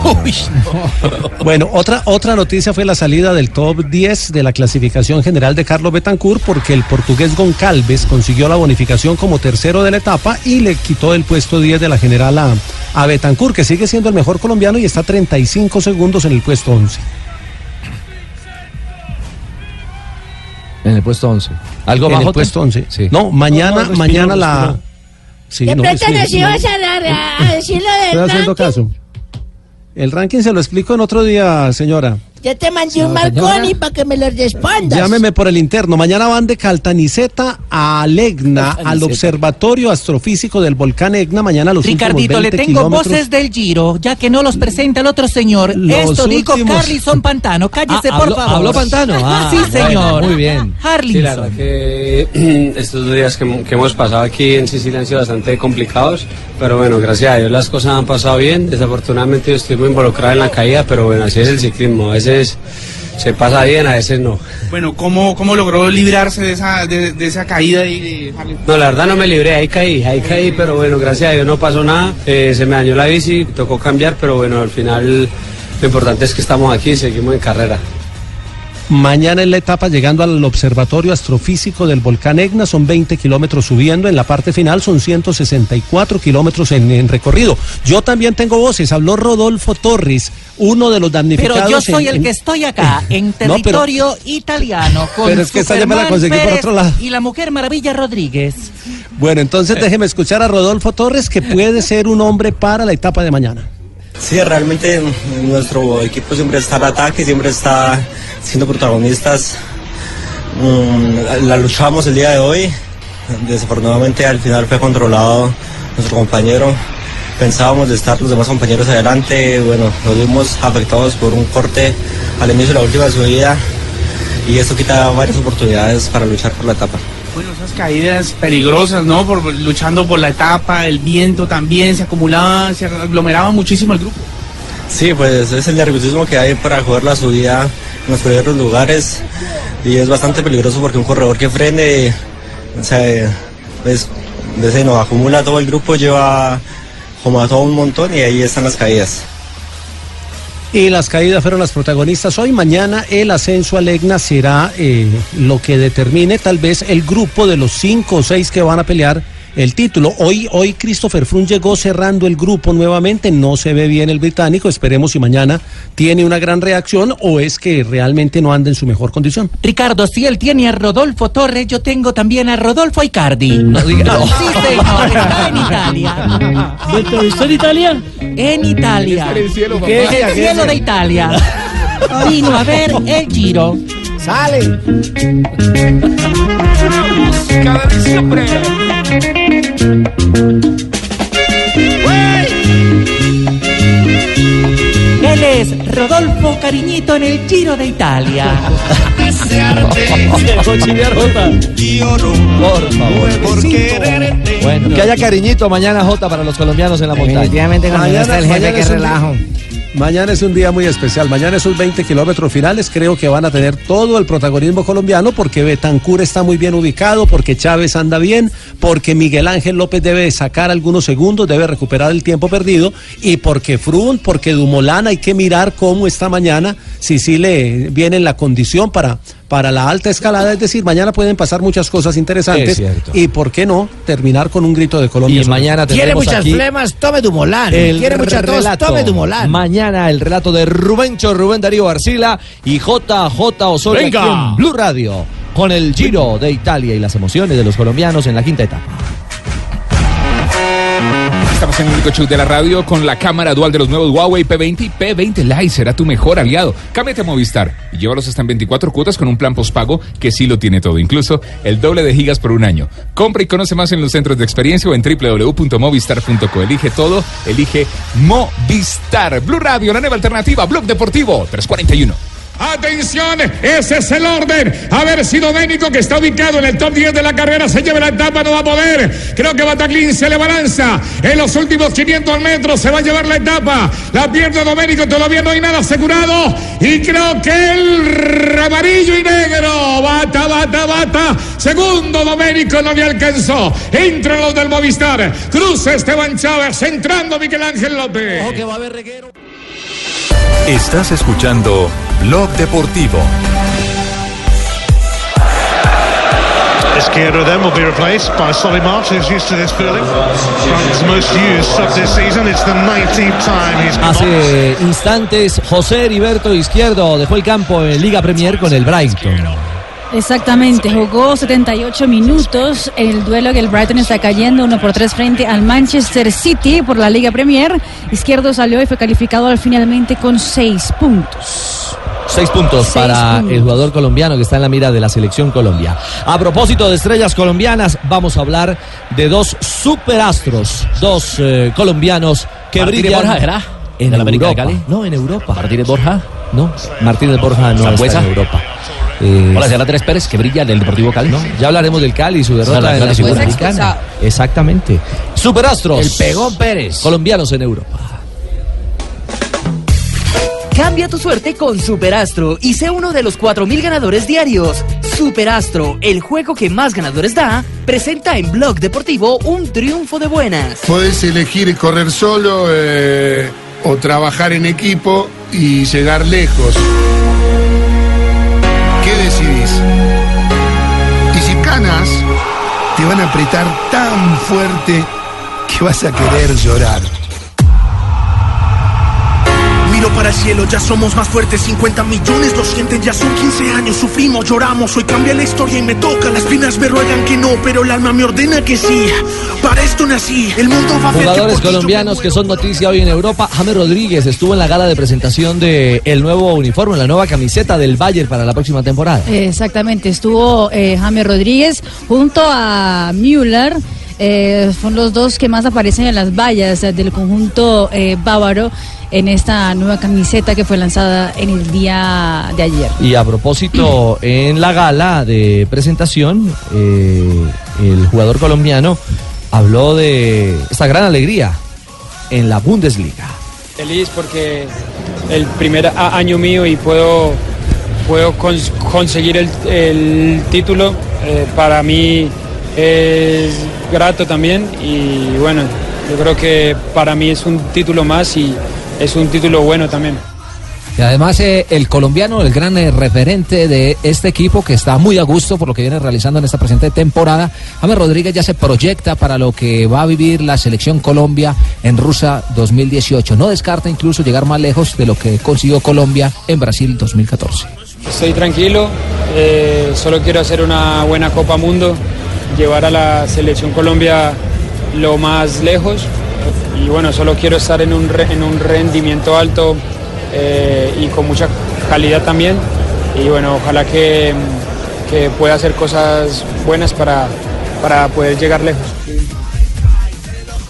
Bueno, otra, otra noticia fue la salida del top 10 de la clasificación general de Carlos Betancourt porque el portugués Goncalves consiguió la bonificación como tercero de la etapa y le quitó el puesto 10 de la general a, a Betancourt, que sigue siendo el mejor colombiano y está 35 segundos en el puesto 11. En el puesto 11. ¿Algo en más? el puesto 11. Sí. No, mañana, respiró, mañana respiró. la. Sí, de no, pronto sí, nos sí, ibas a, dar a, decir lo *laughs* Estoy del haciendo ranking. caso. El ranking se lo explico en otro día, señora. Ya te mandé un. Marconi para que me lo respondas. Llámeme por el interno. Mañana van de Caltaniceta a Legna, al Observatorio Astrofísico del Volcán Egna. Mañana los Ricardito, últimos le 20 tengo kilómetros. voces del Giro, ya que no los presenta el otro señor. Los Esto dijo últimos- Carlison Pantano. Cállese, Ah, por habló- favor. habló Pantano. Ah, sí, bueno, señor. muy bien. Sí, la verdad que *clears throat* estos días que, que hemos pasado aquí en Sicilia han sido bastante complicados, pero bueno, gracias a Dios las cosas han pasado bien. Desafortunadamente yo estoy muy involucrado en la caída, pero bueno, así es el ciclismo. A veces se pasa bien, a veces no. Bueno, ¿cómo, cómo logró librarse de esa, de, de esa caída y No, la verdad no me libré, ahí caí, ahí caí, pero bueno, gracias a Dios no pasó nada. Eh, se me dañó la bici, tocó cambiar, pero bueno, al final lo importante es que estamos aquí y seguimos en carrera. Mañana en la etapa llegando al Observatorio Astrofísico del Volcán Egna son 20 kilómetros subiendo, en la parte final son 164 kilómetros en, en recorrido. Yo también tengo voces, habló Rodolfo Torres, uno de los damnificados. Pero yo soy en- el en- que estoy acá, en *laughs* No, pero- territorio italiano, con Pero es que esta ya me la conseguí por otro lado. Y la mujer Maravilla Rodríguez. Bueno, entonces déjeme escuchar a Rodolfo Torres, que puede ser un hombre para la etapa de mañana. Sí, realmente nuestro equipo siempre está al ataque, siempre está siendo protagonistas. Mm, la luchamos el día de hoy. Desafortunadamente al final fue controlado nuestro compañero. Pensábamos de estar los demás compañeros adelante. Bueno, nos vimos afectados por un corte al inicio de la última subida y esto quita varias oportunidades para luchar por la etapa. Bueno, esas caídas peligrosas, ¿no? Por, luchando por la etapa, el viento también, se acumulaba, se aglomeraba muchísimo el grupo. Sí, pues es el nerviosismo que hay para jugar la subida en los primeros lugares y es bastante peligroso porque un corredor que frene, o sea, pues, seno, acumula todo el grupo, lleva como a todo un montón y ahí están las caídas. Y las caídas fueron las protagonistas hoy. Mañana el ascenso a Legna será eh, lo que determine tal vez el grupo de los cinco o seis que van a pelear el título. Hoy, hoy Christopher Froome llegó cerrando el grupo nuevamente. No se ve bien el británico. Esperemos si mañana tiene una gran reacción o es que realmente no anda en su mejor condición. Ricardo, si él tiene a Rodolfo Torres, yo tengo también a Rodolfo Icardi. No diga- no. Sí, señor, está en *laughs* Italia. ¿Lo entrevistó en Italia? En Italia. Está en el cielo, En papá. el cielo de Italia. *laughs* Vino a ver el Giro. Sale. Música de diciembre. Él es Rodolfo Cariñito en el Giro de Italia. *laughs* Por favor. Bueno, que haya cariñito mañana, Jota, para los colombianos en la montaña. Definitivamente cuando no está el jefe, un relajo. Mañana es un día muy especial. Mañana esos 20 kilómetros finales creo que van a tener todo el protagonismo colombiano porque Betancur está muy bien ubicado, porque Chávez anda bien, porque Miguel Ángel López debe sacar algunos segundos, debe recuperar el tiempo perdido y porque Frun, porque Dumolán hay que mirar cómo está mañana, si sí le viene en la condición para, para la alta escalada. Es decir, mañana pueden pasar muchas cosas interesantes Es cierto. y por qué no terminar con un grito de Colombia. Y mañana Quiere muchas aquí flemas, tome Dumolán. Quiere mucha tos, tome Dumolán. Mañana el relato de Rubencho, Rubén Darío Arcila y JJ Osorio en Blue Radio con el Giro de Italia y las emociones de los colombianos en la quinta etapa. Estamos en el único show de la radio con la cámara dual de los nuevos Huawei P20 y P20 Lite. Será tu mejor aliado. Cámbiate a Movistar y llévalos hasta en 24 cuotas con un plan postpago que sí lo tiene todo, incluso el doble de gigas por un año. Compra y conoce más en los centros de experiencia o en www.movistar.co. Elige todo, elige Movistar. Blue Radio, la nueva alternativa, Blog Deportivo 341. Atención, ese es el orden. A ver si Doménico, que está ubicado en el top 10 de la carrera, se lleva la etapa, no va a poder. Creo que Bataclín se le balanza. En los últimos 500 metros se va a llevar la etapa. La pierde Doménico, todavía no hay nada asegurado. Y creo que el amarillo y negro. Bata, bata, bata. Segundo Doménico no le alcanzó. Entran los del Movistar. Cruza Esteban Chávez, entrando Miguel Ángel López. Estás escuchando Blog Deportivo. Izquierdo then will be replaced by Solly March, who's used to this feeling. Frank's most used sub this season. It's the 19th time he's. Hace instantes, José Heriberto Izquierdo dejó el campo en Liga Premier con el Brighton. Exactamente, jugó 78 minutos. El duelo que el Brighton está cayendo 1 por 3 frente al Manchester City por la Liga Premier. Izquierdo salió y fue calificado al finalmente con 6 puntos. Seis puntos Seis para puntos. el jugador colombiano que está en la mira de la selección Colombia. A propósito de estrellas colombianas, vamos a hablar de dos superastros, dos eh, colombianos que Martínez brillan Borja, ¿era? en ¿De la América de. Cali? No, en Europa. Martínez Borja. No, Martínez Borja no está en Europa. Eh, Hola, señor Andrés Pérez, que brilla del Deportivo Cali. ya hablaremos del Cali y su derrota No, no, en no, la no, Sudamericana. Exactamente. Superastros. El Pegón Pérez. Colombianos en Europa. Cambia tu suerte con Superastro y sé uno de los 4.000 ganadores diarios. Superastro, el juego que más ganadores da, presenta en Blog Deportivo un triunfo de buenas. Podés elegir correr solo eh, o trabajar en equipo y llegar lejos. Te van a apretar tan fuerte que vas a querer llorar. Miro para el cielo, ya somos más fuertes, 50 millones lo sienten, ya son 15 años, sufrimos, lloramos, hoy cambia la historia y me toca, las penas me ruegan que no, pero el alma me ordena que sí, para esto nací, el mundo va a Jugadores colombianos que son noticia hoy en Europa. James Rodríguez estuvo en la gala de presentación de el nuevo uniforme, la nueva camiseta del Bayern para la próxima temporada. Exactamente, estuvo eh, James Rodríguez junto a Müller. Eh, son los dos que más aparecen en las vallas del conjunto eh, bávaro en esta nueva camiseta que fue lanzada en el día de ayer. Y a propósito, *clears throat* en la gala de presentación, eh, el jugador colombiano habló de esta gran alegría en la Bundesliga. Feliz porque el primer año mío y puedo, puedo cons- conseguir el, el título. eh, para mí es grato también y bueno, yo creo que para mí es un título más y es un título bueno también. Y además eh, el colombiano, el gran eh, referente de este equipo que está muy a gusto por lo que viene realizando en esta presente temporada. James Rodríguez ya se proyecta para lo que va a vivir la selección Colombia en Rusia 2018. No descarta incluso llegar más lejos de lo que consiguió Colombia en Brasil 2014. Estoy tranquilo, eh, solo quiero hacer una buena Copa Mundo, llevar a la selección Colombia lo más lejos y bueno, solo quiero estar en un, re- en un rendimiento alto eh, y con mucha calidad también y bueno, ojalá que, que pueda hacer cosas buenas para, para poder llegar lejos.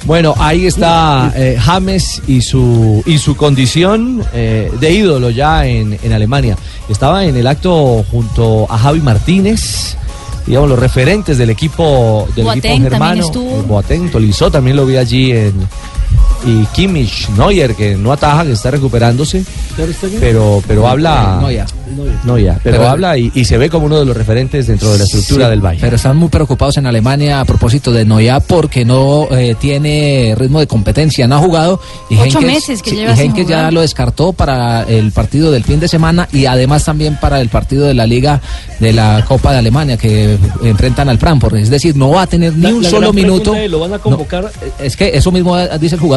Bueno, ahí está eh, James y su, y su condición eh, de ídolo ya en, en Alemania. Estaba en el acto junto a Javi Martínez, digamos, los referentes del equipo del Boateng equipo germano. estuvo. Boateng, Tolizó también lo vi allí en y Kimmich, Neuer, que no ataja, que está recuperándose, pero, pero habla... Pero, Pero- habla y, y se ve como uno de los referentes dentro de la estructura Sí, del Bayern. Pero están muy preocupados en Alemania a propósito de Noya porque no eh, tiene ritmo de competencia, no ha jugado. Y Ocho Henkes- meses que sí, lleva y sin Henkes ya jugar. lo descartó para el partido del fin de semana y además también para el partido de la Liga de la Copa de Alemania que enfrentan al Frankfurt. Es decir, no va a tener ni La- un la solo minuto. es, ¿Lo van a No, convocar? es que eso mismo dice el jugador,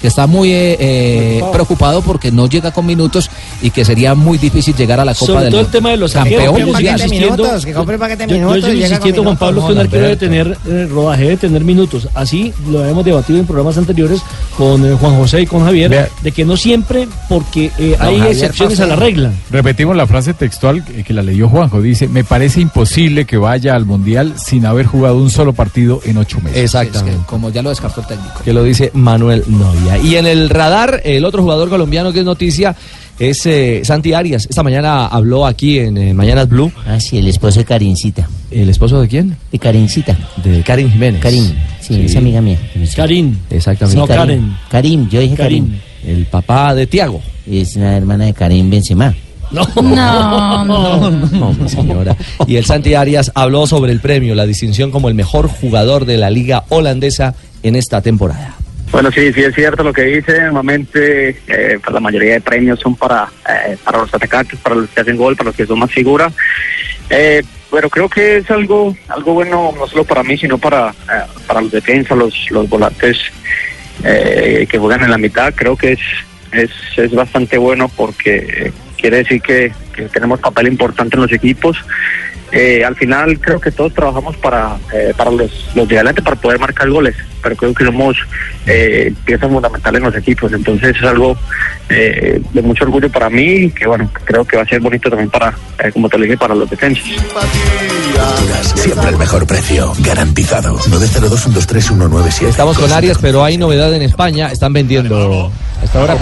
que está muy eh, eh, preocupado porque no llega con minutos y que sería muy difícil llegar a la Copa Sobre del todo el tema de los campeón mundial. insistiendo- que compre paquete de yo- yo minutos insistiendo, Juan minutos. Pablo, que un arquero debe tener eh, rodaje, debe tener minutos. Así lo habíamos debatido en programas anteriores con eh, Juan José y con Javier, Vea. de que no siempre, porque eh, No, hay Javier excepciones a la regla. Repetimos la frase textual que que la leyó Juanjo. Dice, me parece imposible que vaya al Mundial sin haber jugado un solo partido en ocho meses. Exactamente. como ya lo descartó el técnico. que lo dice Manuel Novia. Y en el radar, el otro jugador colombiano que es noticia es eh, Santi Arias. Esta mañana habló aquí en eh, Mañanas Blue. Ah, sí, el esposo de Karincita. ¿El esposo de quién? De Karincita. De Karim Jiménez. Karim, sí, Sí. es amiga mía. Karim. Exactamente. Sí, Karim. Karim, yo dije Karim. El papá de Tiago. Es la hermana de Karim Benzema. No, *laughs* no, no, no, mi señora. Y el Santi Arias habló sobre el premio, la distinción como el mejor jugador de la liga holandesa en esta temporada. Bueno, sí, sí es cierto lo que dice. Normalmente eh, pues la mayoría de premios son para, eh, para los atacantes, para los que hacen gol, para los que son más figuras. Eh, pero creo que es algo algo bueno no solo para mí, sino para, eh, para los defensas, los, los volantes eh, que juegan en la mitad. Creo que es, es, es bastante bueno porque quiere decir que, que tenemos papel importante en los equipos. Eh, al final creo que todos trabajamos para, eh, para los, los de adelante para poder marcar goles, pero creo que somos eh, piezas fundamentales en los equipos, entonces es algo eh, de mucho orgullo para mí, que bueno, creo que va a ser bonito también para, eh, como te dije, para los defensas. Siempre el mejor precio, garantizado. 902-123-197. Estamos con Arias, pero hay novedad en España. Están vendiendo hasta ahora.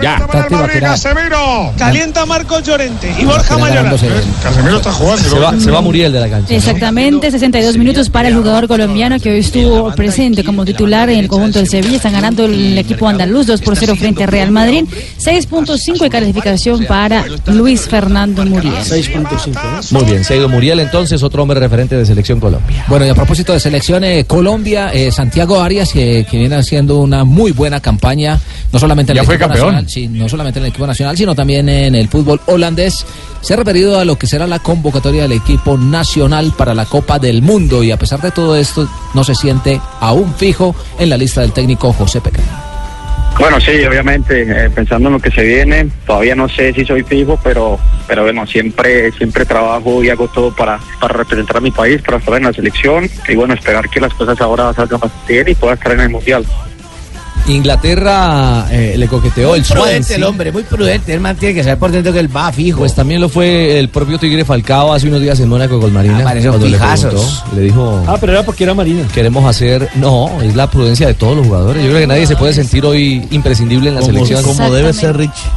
Ya, está activa, será. Casemiro. Calienta Marcos Llorente y Borja Mayoral. Casemiro está jugando. Se va, se va Muriel de la cancha. ¿no? Exactamente, 62 minutos para el jugador colombiano que hoy estuvo presente como titular en el conjunto del Sevilla. Están ganando el equipo andaluz 2 por 0 frente a Real Madrid. 6.5 de calificación para Luis Fernando Muriel. 6.5. Muy bien, se ha ido Muriel entonces, otro hombre referente de Selección Colombia. Bueno, y a propósito de selección eh, Colombia, eh, Santiago Arias, que, que viene haciendo una muy buena campaña, no solamente en Ya el fue equipo campeón. nacional, sí, no solamente en el equipo nacional, sino también en el fútbol holandés. Se ha referido a lo que será la convocatoria del equipo nacional para la Copa del Mundo y a pesar de todo esto, no se siente aún fijo en la lista del técnico José Pequeño. Bueno, sí, obviamente, eh, pensando en lo que se viene, todavía no sé si soy fijo, pero pero bueno, siempre siempre trabajo y hago todo para, para representar a mi país, para estar en la selección y bueno, esperar que las cosas ahora salgan bastante bien y pueda estar en el Mundial. Inglaterra eh, le coqueteó el prudente Swansea. el hombre, muy prudente. El man tiene que saber por dentro que él va fijo. Pues también lo fue el propio Tigre Falcao hace unos días en Mónaco con Marina. Ah, parecen cuando le fijazos. preguntó, le dijo, Ah, pero era porque era Marina. queremos hacer... No, es la prudencia de todos los jugadores. Yo creo que nadie se puede sentir hoy imprescindible en la selección.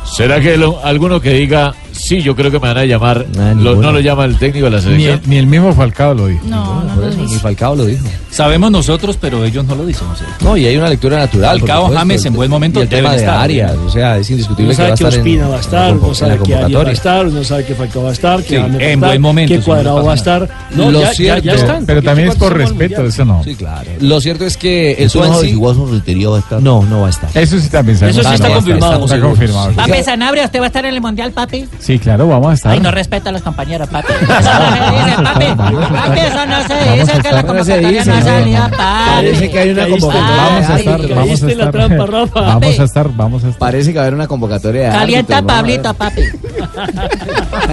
¿Será que lo- alguno que diga, sí, yo creo que me van a llamar, lo- no lo llama el técnico de la selección? Ni el mismo Falcao lo dijo. No, no Por eso, ni Falcao lo dijo. Sabemos nosotros, pero ellos no lo dicen. No, y hay una lectura natural. Falcao, supuesto. James en buen momento Y el tema deben de estar. Arias, o sea, es indiscutible Uno que va sabe a que estar en, Ospina va a estar, la sabe que Arias va a estar, uno sabe que Falcao va a estar, que Sí, James va a en estar, buen momento, que no Cuadrado va a estar. No, Lo ya, ya, cierto- ya están. Pero también es por respeto, eso no. Sí, claro. Lo cierto es que el Eso no, Swansea... va a estar. No, no va a estar. Eso sí también sabemos. Eso sí Ah, está no, confirmado. Está confirmado. Papi Sanabria, ¿usted va a estar en el Mundial, papi? Sí, claro, vamos a estar. Ay, no respeta a los compañeros, papi. *laughs* Eso no se dice, papi. Papi, eso no se dice, que la Vamos a estar. No se convocatoria no ha salido, papi. Parece que hay una convocatoria. Vamos a estar, vamos a estar. trampa, Rafa. Vamos a estar, vamos a estar. Parece que va a haber una convocatoria de Calienta a ver. Pablito, papi. *laughs*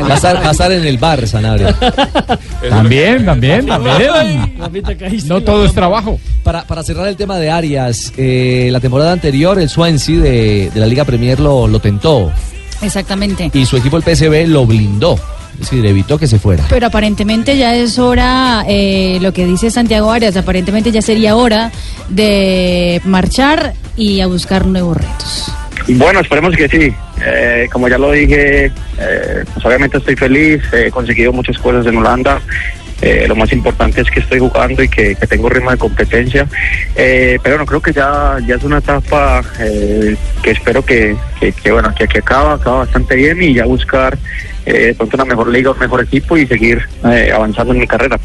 Va a estar, va a estar en el bar, Sanabria. *laughs* También, también, también. No todo es trabajo. Para, para cerrar el tema de Arias, eh, la temporada anterior el Swansea de, de la Liga Premier lo, lo tentó Exactamente. y su equipo el PSV lo blindó, es decir, evitó que se fuera. Pero aparentemente ya es hora, eh, lo que dice Santiago Arias, aparentemente ya sería hora de marchar y a buscar nuevos retos. Bueno, esperemos que sí. Eh, como ya lo dije, eh, pues obviamente estoy feliz, he conseguido muchas cosas en Holanda. Eh, lo más importante es que estoy jugando y que, que tengo ritmo de competencia. Eh, pero no creo que ya, ya es una etapa eh, que espero que, que, que, bueno que, que acaba, acaba bastante bien y ya buscar eh, pronto una mejor liga, un mejor equipo y seguir eh, avanzando en mi carrera.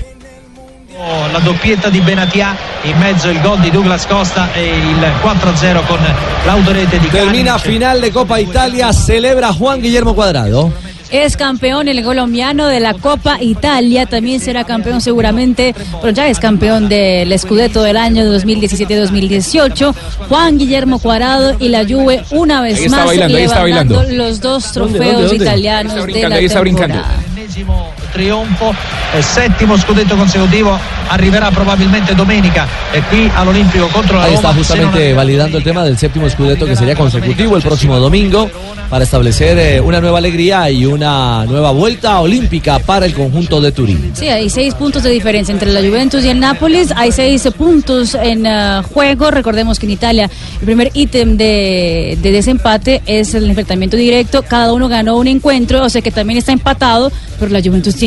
La doppietta di Benatia, in mezzo il gol di Douglas Costa e il 4-0 con l'autorete di Termina Canic. final de Copa Italia, celebra Juan Guillermo Cuadrado. Es campeón el colombiano de la Copa Italia, también será campeón seguramente, pero ya es campeón del Scudetto del año 2017-2018. Juan Guillermo Cuadrado y la Juve una vez Ahí está más bailando, ahí está levantando bailando. los dos ¿Dónde, trofeos dónde, dónde? italianos de la ahí está temporada. Trionfo, eh, settimo scudetto consecutivo, arriverà probabilmente domenica e qui all'Olimpico contro la Ahí está Roma. se non justamente validando el tema del séptimo scudetto que sería consecutivo el próximo domingo para establecer eh, una nueva alegría y una nueva vuelta olímpica para el conjunto de Turín. Sí, hay seis puntos de diferencia entre la Juventus y el Nápoles. Hay seis puntos en eh, juego. Recordemos que en Italia el primer ítem de, de desempate es el enfrentamiento directo. Cada uno ganó un encuentro, o sea que también está empatado, pero la Juventus tiene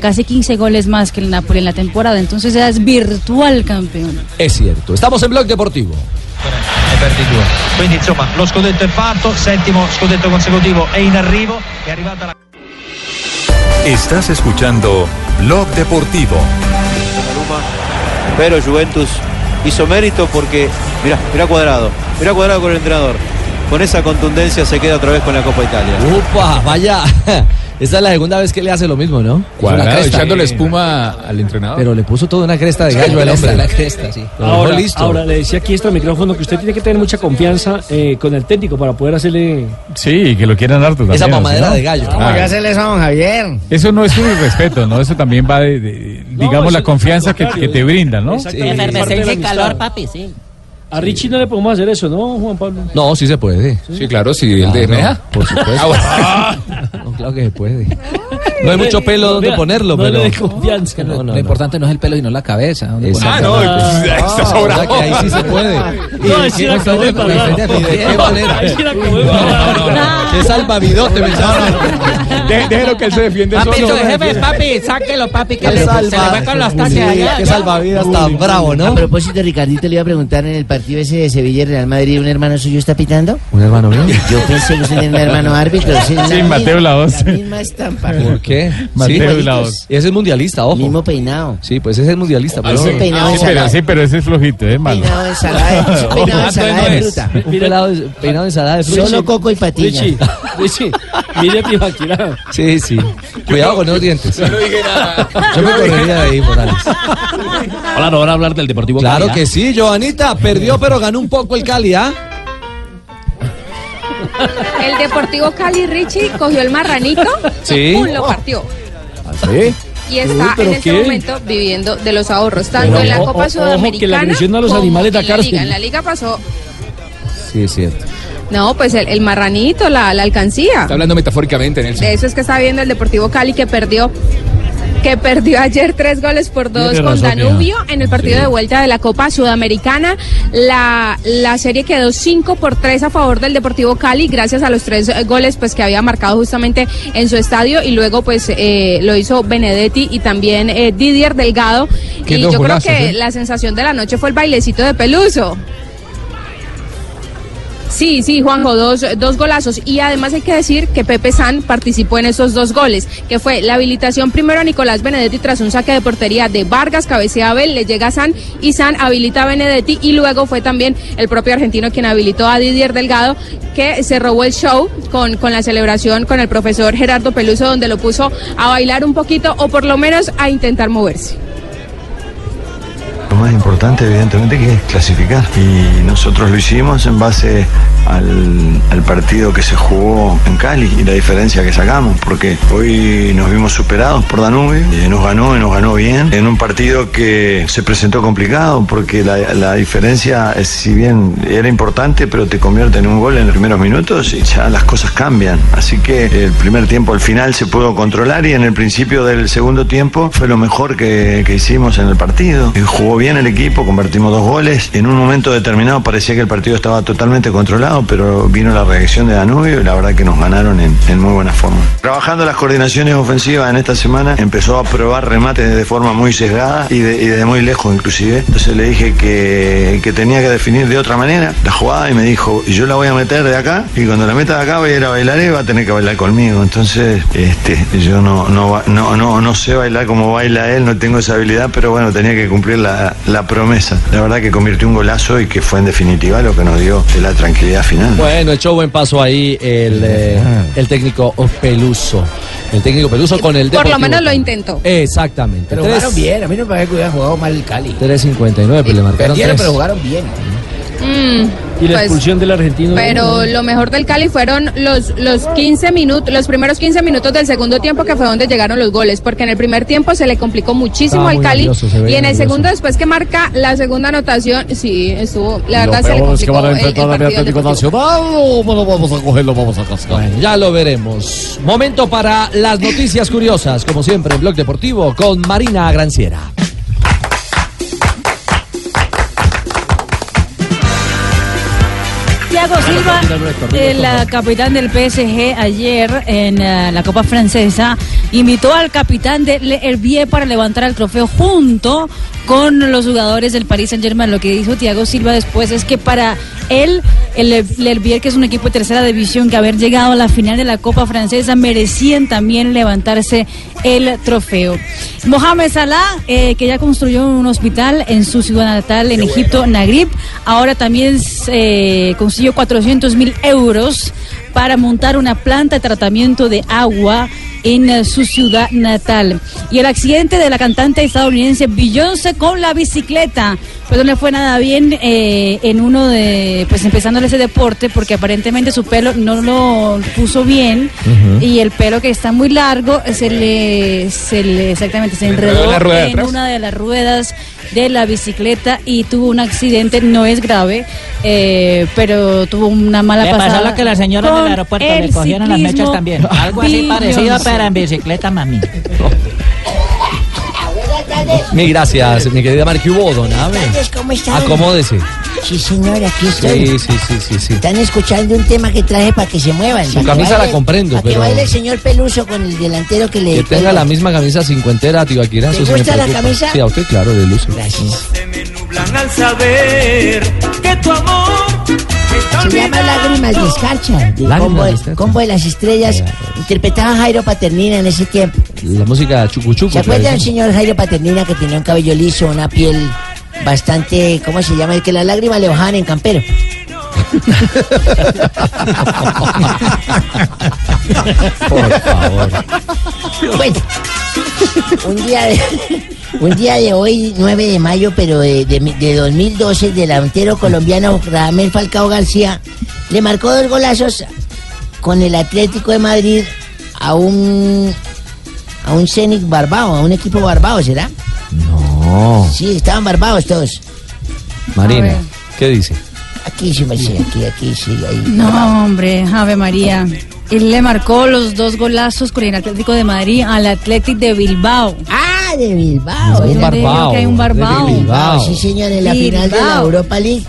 casi 15 goles más que el Nápoles en la temporada. Entonces ya es virtual campeón. Es cierto. Estamos en Blog Deportivo. ne perdi due. Quindi insomma lo scudetto è fatto, settimo scudetto consecutivo è in arrivo, è arrivata la Estás escuchando Blog Deportivo. Pero Juventus hizo mérito porque, mirá, mirá Cuadrado, mirá Cuadrado con el entrenador. Con esa contundencia se queda otra vez con la Copa Italia. Upa, vaya. Esta es la segunda vez que le hace lo mismo, ¿no? Cuadrado, cresta. echándole espuma al entrenador. Pero le puso toda una cresta de gallo al hombre. La cresta, sí. Ahora, listo. ahora le decía aquí extra micrófono que usted tiene que tener mucha confianza eh, con el técnico para poder hacerle. Sí, que lo quieran harto también. Esa ¿o sí, mamadera no? de gallo. ¿Cómo Ah. que hacerle eso a don Javier? Eso no es un irrespeto, ¿no? Eso también va de, de- digamos, la es confianza que, te brindan, ¿no? Sí. es la amistad. papi, sí. A Richie no le podemos hacer eso, ¿no, Juan Pablo? No, sí se puede. Sí, claro, si el de deja. Por supuesto. *laughs* Ah, bueno. No, claro que se puede. No hay mucho pelo donde ponerlo, no pero. le confianza. No, no, lo no. importante no es el pelo, sino la cabeza. ¿Dónde Exacto. ponerlo? Ah, no, está O sea, sobrado. que ahí sí se puede. No, es la ¿Y de qué manera? Sí la salvavidote, me De- Déjelo que él se defiende Papi, solo. su jefe, papi, sáquelo, papi, que le, se salva- le fue con los Sí, taches allá. Qué salvavidas tan bravo, A ¿no? propósito, Ricardito le iba a preguntar en el partido ese de Sevilla y Real Madrid, ¿un hermano suyo está pitando? Un hermano mío. Yo pensé que usted tenía un hermano árbitro. Sí, la Mateo Laos. La misma estampa. ¿Por qué? Mateo Sí. Laos. Ese es mundialista, ojo. Mismo peinado. Sí, pues ese es mundialista. Ah, pero- ese peinado Sí, pero, sí, pero ese es flojito, ¿eh, malo? Peinado de ensalada, *laughs* peinado de ensalada de fruta. Un pelado de- peinado de ensalada de fruta. Solo coco y patilla. Richie, Richie, mire a Tibaquirá. Sí, sí. Cuidado con esos dientes. No dije nada. Yo me correría de ahí, Morales. Hola, no van a hablar del Deportivo Claro ¿ah? que sí, Joanita. Perdió, pero ganó un poco el Cali, ¿ah? El Deportivo Cali Richie cogió el marranito Sí. ¡pum! lo partió. ¿Sí? Y está Uy, ¿pero en este qué? momento viviendo de los ahorros, tanto Pero en la o- Copa o- ojo que Sudamericana la agresión a los como animales da en la cárcel. Liga. En la Liga pasó, Sí, es cierto. no, pues el, el marranito, la, la alcancía. Está hablando metafóricamente, Nelson. De eso es que está viendo el Deportivo Cali que perdió que perdió ayer tres goles por dos con Danubio en el partido de vuelta de la Copa Sudamericana. La, la serie quedó 5 por 3 a favor del Deportivo Cali, gracias a los tres goles pues que había marcado justamente en su estadio y luego pues eh, lo hizo Benedetti y también eh, Didier Delgado. Qué y yo golazos, creo que ¿eh? la sensación de la noche fue el bailecito de Peluso. Sí, sí, Juanjo, dos, dos golazos. Y además hay que decir que Pepe San participó en esos dos goles, que fue la habilitación primero a Nicolás Benedetti tras un saque de portería de Vargas, cabecea Abel, le llega a San y San habilita a Benedetti y luego fue también el propio argentino quien habilitó a Didier Delgado, que se robó el show con, con la celebración con el profesor Gerardo Peluso, donde lo puso a bailar un poquito o por lo menos a intentar moverse. Lo más importante, evidentemente, que es clasificar. Y nosotros lo hicimos en base al, al partido que se jugó en Cali y la diferencia que sacamos, porque hoy nos vimos superados por Danubio, y nos ganó y nos ganó bien, en un partido que se presentó complicado, porque la, la diferencia, si bien era importante, pero te convierte en un gol en los primeros minutos y ya las cosas cambian. Así que el primer tiempo al final se pudo controlar y en el principio del segundo tiempo fue lo mejor que, que hicimos en el partido. Eh, Jugó bien el equipo, convertimos dos goles. En un momento determinado parecía que el partido estaba totalmente controlado, pero vino la reacción de Danubio y la verdad que nos ganaron en, muy buena forma. Trabajando las coordinaciones ofensivas en esta semana, empezó a probar remates de forma muy sesgada y de, y de muy lejos inclusive. Entonces le dije que, que tenía que definir de otra manera la jugada y me dijo, yo la voy a meter de acá y cuando la meta de acá voy a ir a bailar y va a tener que bailar conmigo. Entonces este, yo no, no, no, no, no sé bailar como baila él, no tengo esa habilidad, pero bueno, tenía que cumplir la, la promesa. La verdad que convirtió un golazo y que fue en definitiva lo que nos dio la tranquilidad final. Bueno, echó buen paso ahí el, eh, el técnico Peluso. El técnico Peluso con el Por lo menos lo intentó. Exactamente. Pero Tres- jugaron bien. A mí no me parece que hubieran jugado mal el Cali. 3.59, pero le marcaron Perdieron, tres. pero jugaron bien. Mm, Y la pues, expulsión del argentino. Pero lo mejor del Cali fueron los, los 15 minutos, los primeros 15 minutos del segundo tiempo que fue donde llegaron los goles, porque en el primer tiempo se le complicó muchísimo Estaba al Cali nervioso, y en el segundo después que marca la segunda anotación, sí, estuvo, la Lo verdad se le es que complicó van a el- el enfrentar a partido al Atlético Deportivo. Nacional o bueno, vamos a cogerlo, vamos a cascar. Bueno, ya lo veremos. Momento para las noticias curiosas, como siempre en Blog Deportivo con Marina Granciera. Thiago Silva, el eh, capitán del PSG, ayer en eh, la Copa Francesa, invitó al capitán de Le Herbier para levantar el trofeo junto con los jugadores del Paris Saint Germain. Lo que dijo Thiago Silva después es que para él, el Le Herbier, que es un equipo de tercera división, que haber llegado a la final de la Copa Francesa, merecían también levantarse el trofeo. Mohamed Salah, eh, que ya construyó un hospital en su ciudad natal, en Egipto, Nagrib, ahora también eh, consiguió 400 mil euros para montar una planta de tratamiento de agua en eh, su ciudad natal. Y el accidente de la cantante estadounidense Beyoncé con la bicicleta, pues no le fue nada bien eh, en uno de, pues empezándole ese deporte, porque aparentemente su pelo no lo puso bien y el pelo que está muy largo se le, se le exactamente se enredó en atrás. una de las ruedas de la bicicleta y tuvo un accidente, no es grave, eh, pero tuvo una mala Le pasada. pasó lo que la señora en con el aeropuerto le cogieron las mechas también. Algo así parecido, pero en bicicleta, mami. *laughs* Mil gracias, mi querida Mari. ¿Qué hubo, don Abe? ¿Cómo están? Acomódese. Sí, señor, aquí estoy. Sí, sí, sí, sí, sí. Están escuchando un tema que traje para que se muevan. Su camisa la comprendo, para pero- que baile el señor Peluso con el delantero que le... Que tenga la misma camisa cincuentera, Tibaquirazo. ¿Te se me gusta la camisa? Sí, a usted, claro, de luce. Gracias. al saber que tu amor... Se llama Lágrimas de Escarcha, combo, de. Combo de las Estrellas. Interpretaba Jairo Paternina en ese tiempo. La música chucuchuco. ¿Se acuerdan, señor Jairo Paternina, que tenía un cabello liso, una piel bastante, ¿cómo se llama? El que las lágrimas le bajaban en campero. Por favor. Bueno, un día de, un día de hoy, 9 de mayo, pero de, de, de 2012, el delantero colombiano Ramel Falcao García le marcó dos golazos con el Atlético de Madrid a un a un Zenit Barbao, a un equipo Barbao, ¿será? No. Sí, estaban barbados todos. Marina, ¿qué dice? Aquí sí, me sí, aquí, aquí sí, ahí. No, hombre, Ave María. Él le marcó los dos golazos con el Atlético de Madrid al Atlético de Bilbao. Ah, de Bilbao. Un Barbao, que hay un Barbao. De Bilbao, sí, señor, en la final de la Bilbao. Europa League.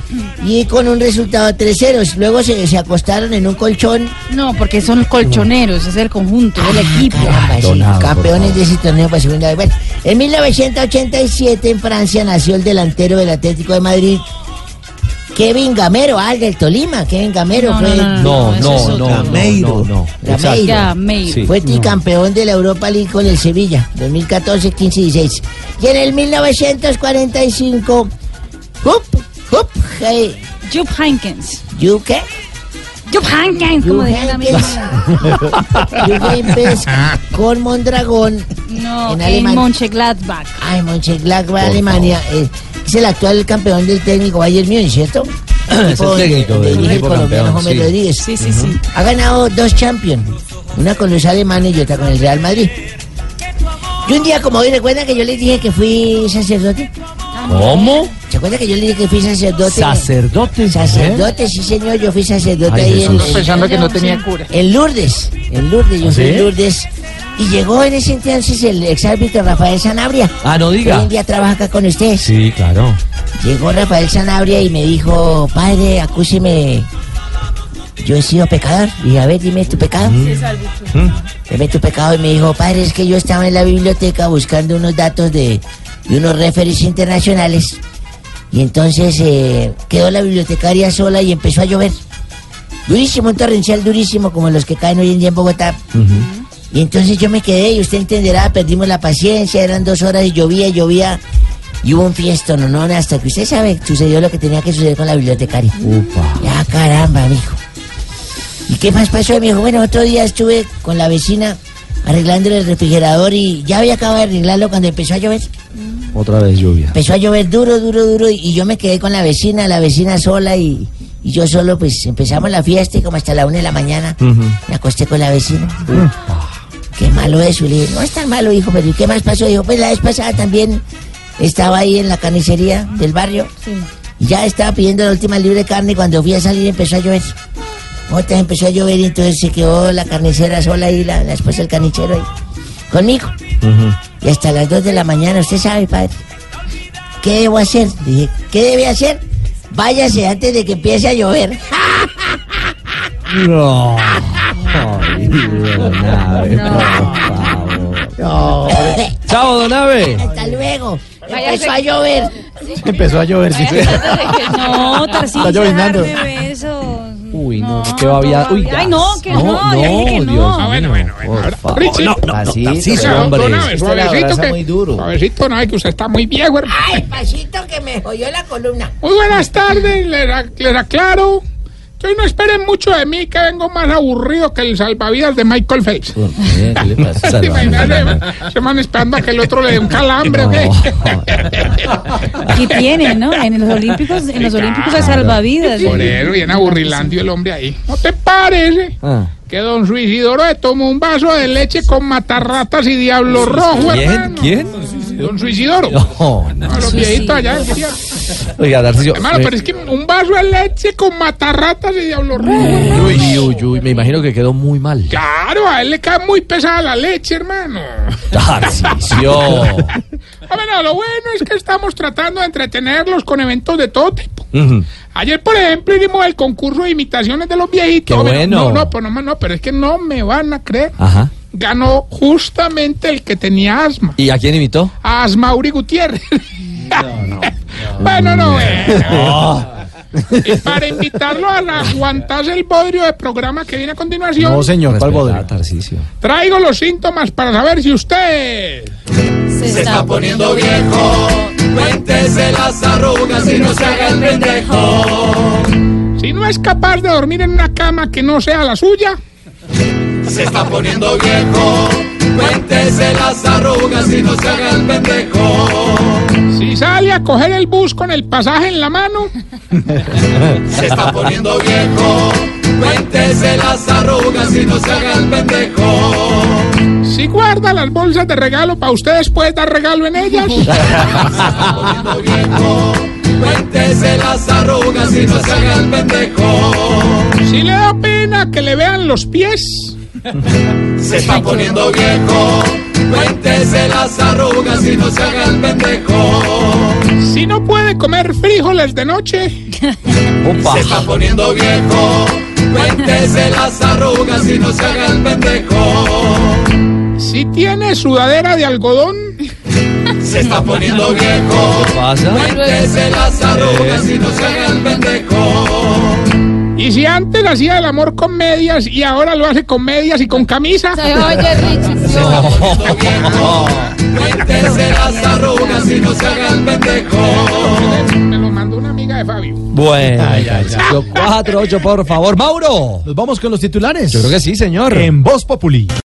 Y con un resultado 3-0. Luego se, se acostaron en un colchón. No, porque son colchoneros, es el conjunto del equipo. Caramba, sí, campeones de ese torneo para segunda vez. Bueno, en 1987 en Francia nació el delantero del Atlético de Madrid. Kevin Gamero, ah, el del Tolima, Kevin Gamero No, fue. no, no, no. Gameiro. no, Gameiro. Gameiro. Sí. Fue tricampeón de la Europa League con el Sevilla, 2014, 15 y 16. Y en el 1945, Hup, Hup, hey, Jupp Heynckes. ¿you qué? Jupp Heynckes, como diría la. *laughs* Juventus *laughs* con Mondragón No, en en. Mönchengladbach. Ay, Mönchengladbach, Por Alemania. Es el actual campeón del técnico Bayern Múnich, ¿cierto? Es el técnico del colombiano campeón, James sí. Rodríguez. Sí, sí, sí. Ha ganado dos Champions. Una con los alemanes y otra con el Real Madrid. Y un día, como hoy, ¿recuerdan que yo les dije que fui sacerdote? ¿Cómo? ¿Se acuerdan que yo les dije que fui sacerdote? ¿Sacerdote? Sacerdote, sí señor, yo fui sacerdote Ay, ahí en. Pensando que no tenía cura. En Lourdes, en Lourdes, yo ¿Ah, fui sí? en Lourdes. Y llegó en ese entonces el exárbitro Rafael Sanabria. Ah, no diga. Hoy en día trabaja acá con ustedes. Sí, claro. Llegó Rafael Sanabria y me dijo, padre, acúseme. Yo he sido pecador. Y a ver, dime tu pecado. Dime tu pecado. Y me dijo, padre, es que yo estaba en la biblioteca buscando unos datos de, de unos referees internacionales. Y entonces eh, quedó la bibliotecaria sola y empezó a llover. Durísimo, un torrencial durísimo, como los que caen hoy en día en Bogotá. Y entonces yo me quedé, y usted entenderá, perdimos la paciencia, eran dos horas y llovía, llovía. Y hubo un fiesto, no, no, hasta que usted sabe, sucedió lo que tenía que suceder con la bibliotecaria. Ya, caramba, mijo. ¿Y qué más pasó? Me dijo, bueno, otro día estuve con la vecina arreglando el refrigerador y ya había acabado de arreglarlo cuando empezó a llover. Otra vez lluvia. Empezó a llover duro, duro, duro y, yo me quedé con la vecina, la vecina sola y, y yo solo, pues empezamos la fiesta y como hasta la una de la mañana me acosté con la vecina. Qué malo eso. Le dije, no es tan malo, hijo, pero ¿y qué más pasó? Dijo, pues la vez pasada también estaba ahí en la carnicería del barrio. Y ya estaba pidiendo la última libre de carne y cuando fui a salir empezó a llover. Otra vez empezó a llover y entonces se quedó la carnicera sola ahí, la, la esposa del carnicero ahí, conmigo. Y hasta las 2 de la mañana, usted sabe, padre. ¿Qué debo hacer? Dije, ¿qué debe hacer? Váyase antes de que empiece a llover. No. *laughs* Ay, don Abe, por favor. No. Chao, don Abe. Hasta luego. Váyase. Empezó a llover. Empezó a llover, sí. No, Tarcillo, lloviznando. déjame eso. Uy, no, que va a había. Uy, Ay, no, que no, no, ya dije que no. Dios Ah, bueno, mío, bueno, por favor. Richie. No, no, Así, no, sí, Suavecito, hombre. no, suavecito, abraza que, muy duro. suavecito, no, que usted está muy viejo, hermano. Ay, pasito que me jodió la columna. Muy buenas tardes, les aclaro Entonces no esperen mucho de mí, que vengo más aburrido que el salvavidas de Michael Phelps. ¿Qué le pasa? Se- Se van esperando a que el otro le dé un calambre. Aquí tiene, ¿no? En los Olímpicos, en los Olímpicos de salvavidas. Por eso, bien aburrilandio el hombre ahí. ¿No te parece? Ah. Que don Suicidoro le tomó un vaso de leche con matarratas y diablo rojo, ¿Quién? hermano. ¿Quién? Don Suicidoro. No, no. A los viejitos allá. Oiga, Darcio. Hermano, me- pero es que un vaso de leche con matarratas y diablo rojo. Uy, uy, uy, me imagino que quedó muy mal. Claro, a él le cae muy pesada la leche, hermano. Tarcisio. *laughs* Hombre, no, lo bueno es que estamos tratando de entretenerlos con eventos de todo tipo. Ujú. Ayer, por ejemplo, hicimos el concurso de imitaciones de los viejitos. Qué bueno. No, no, pues no, no, pero es que no me van a creer. Ajá. Ganó justamente el que tenía asma. ¿Y a quién imitó? A Asmauri Gutiérrez. *laughs* bueno, no, bueno. Y para invitarlo a aguantarse el bodrio de programa que viene a continuación, Respeta, Tarcisio. traigo los síntomas para saber si usted... Se está poniendo viejo, cuéntese las arrugas y no se haga el pendejo. Si no es capaz de dormir en una cama que no sea la suya, Se está poniendo viejo, cuéntese las arrugas y no se haga el pendejo. si sale a coger el bus con el pasaje en la mano, *laughs* Se está poniendo viejo, cuéntese las arrugas y no se haga el pendejo. si guarda las bolsas de regalo para usted después dar regalo en ellas, *laughs* poniendo viejo, cuéntese las arrugas y no se haga el pendejo. si le da pena que le vean los pies, Se está poniendo viejo, cuéntese las arrugas y no se haga el pendejo. si no puede comer frijoles de noche, *laughs* Se está poniendo viejo, cuéntese las arrugas y no se haga el pendejo. si tiene sudadera de algodón, Se está poniendo viejo, pasa? cuéntese las arrugas y no se haga el pendejo. Y si antes hacía el amor con medias y ahora lo hace con medias y con camisa, Se oye, Richie. Cuéntese las arrugas y no se haga el pendejo. me lo mandó una amiga de Fabio. Bueno, Tarcisio, 4-8, por favor. Mauro. Nos vamos con los titulares. Yo creo que sí, señor. En Voz Populi.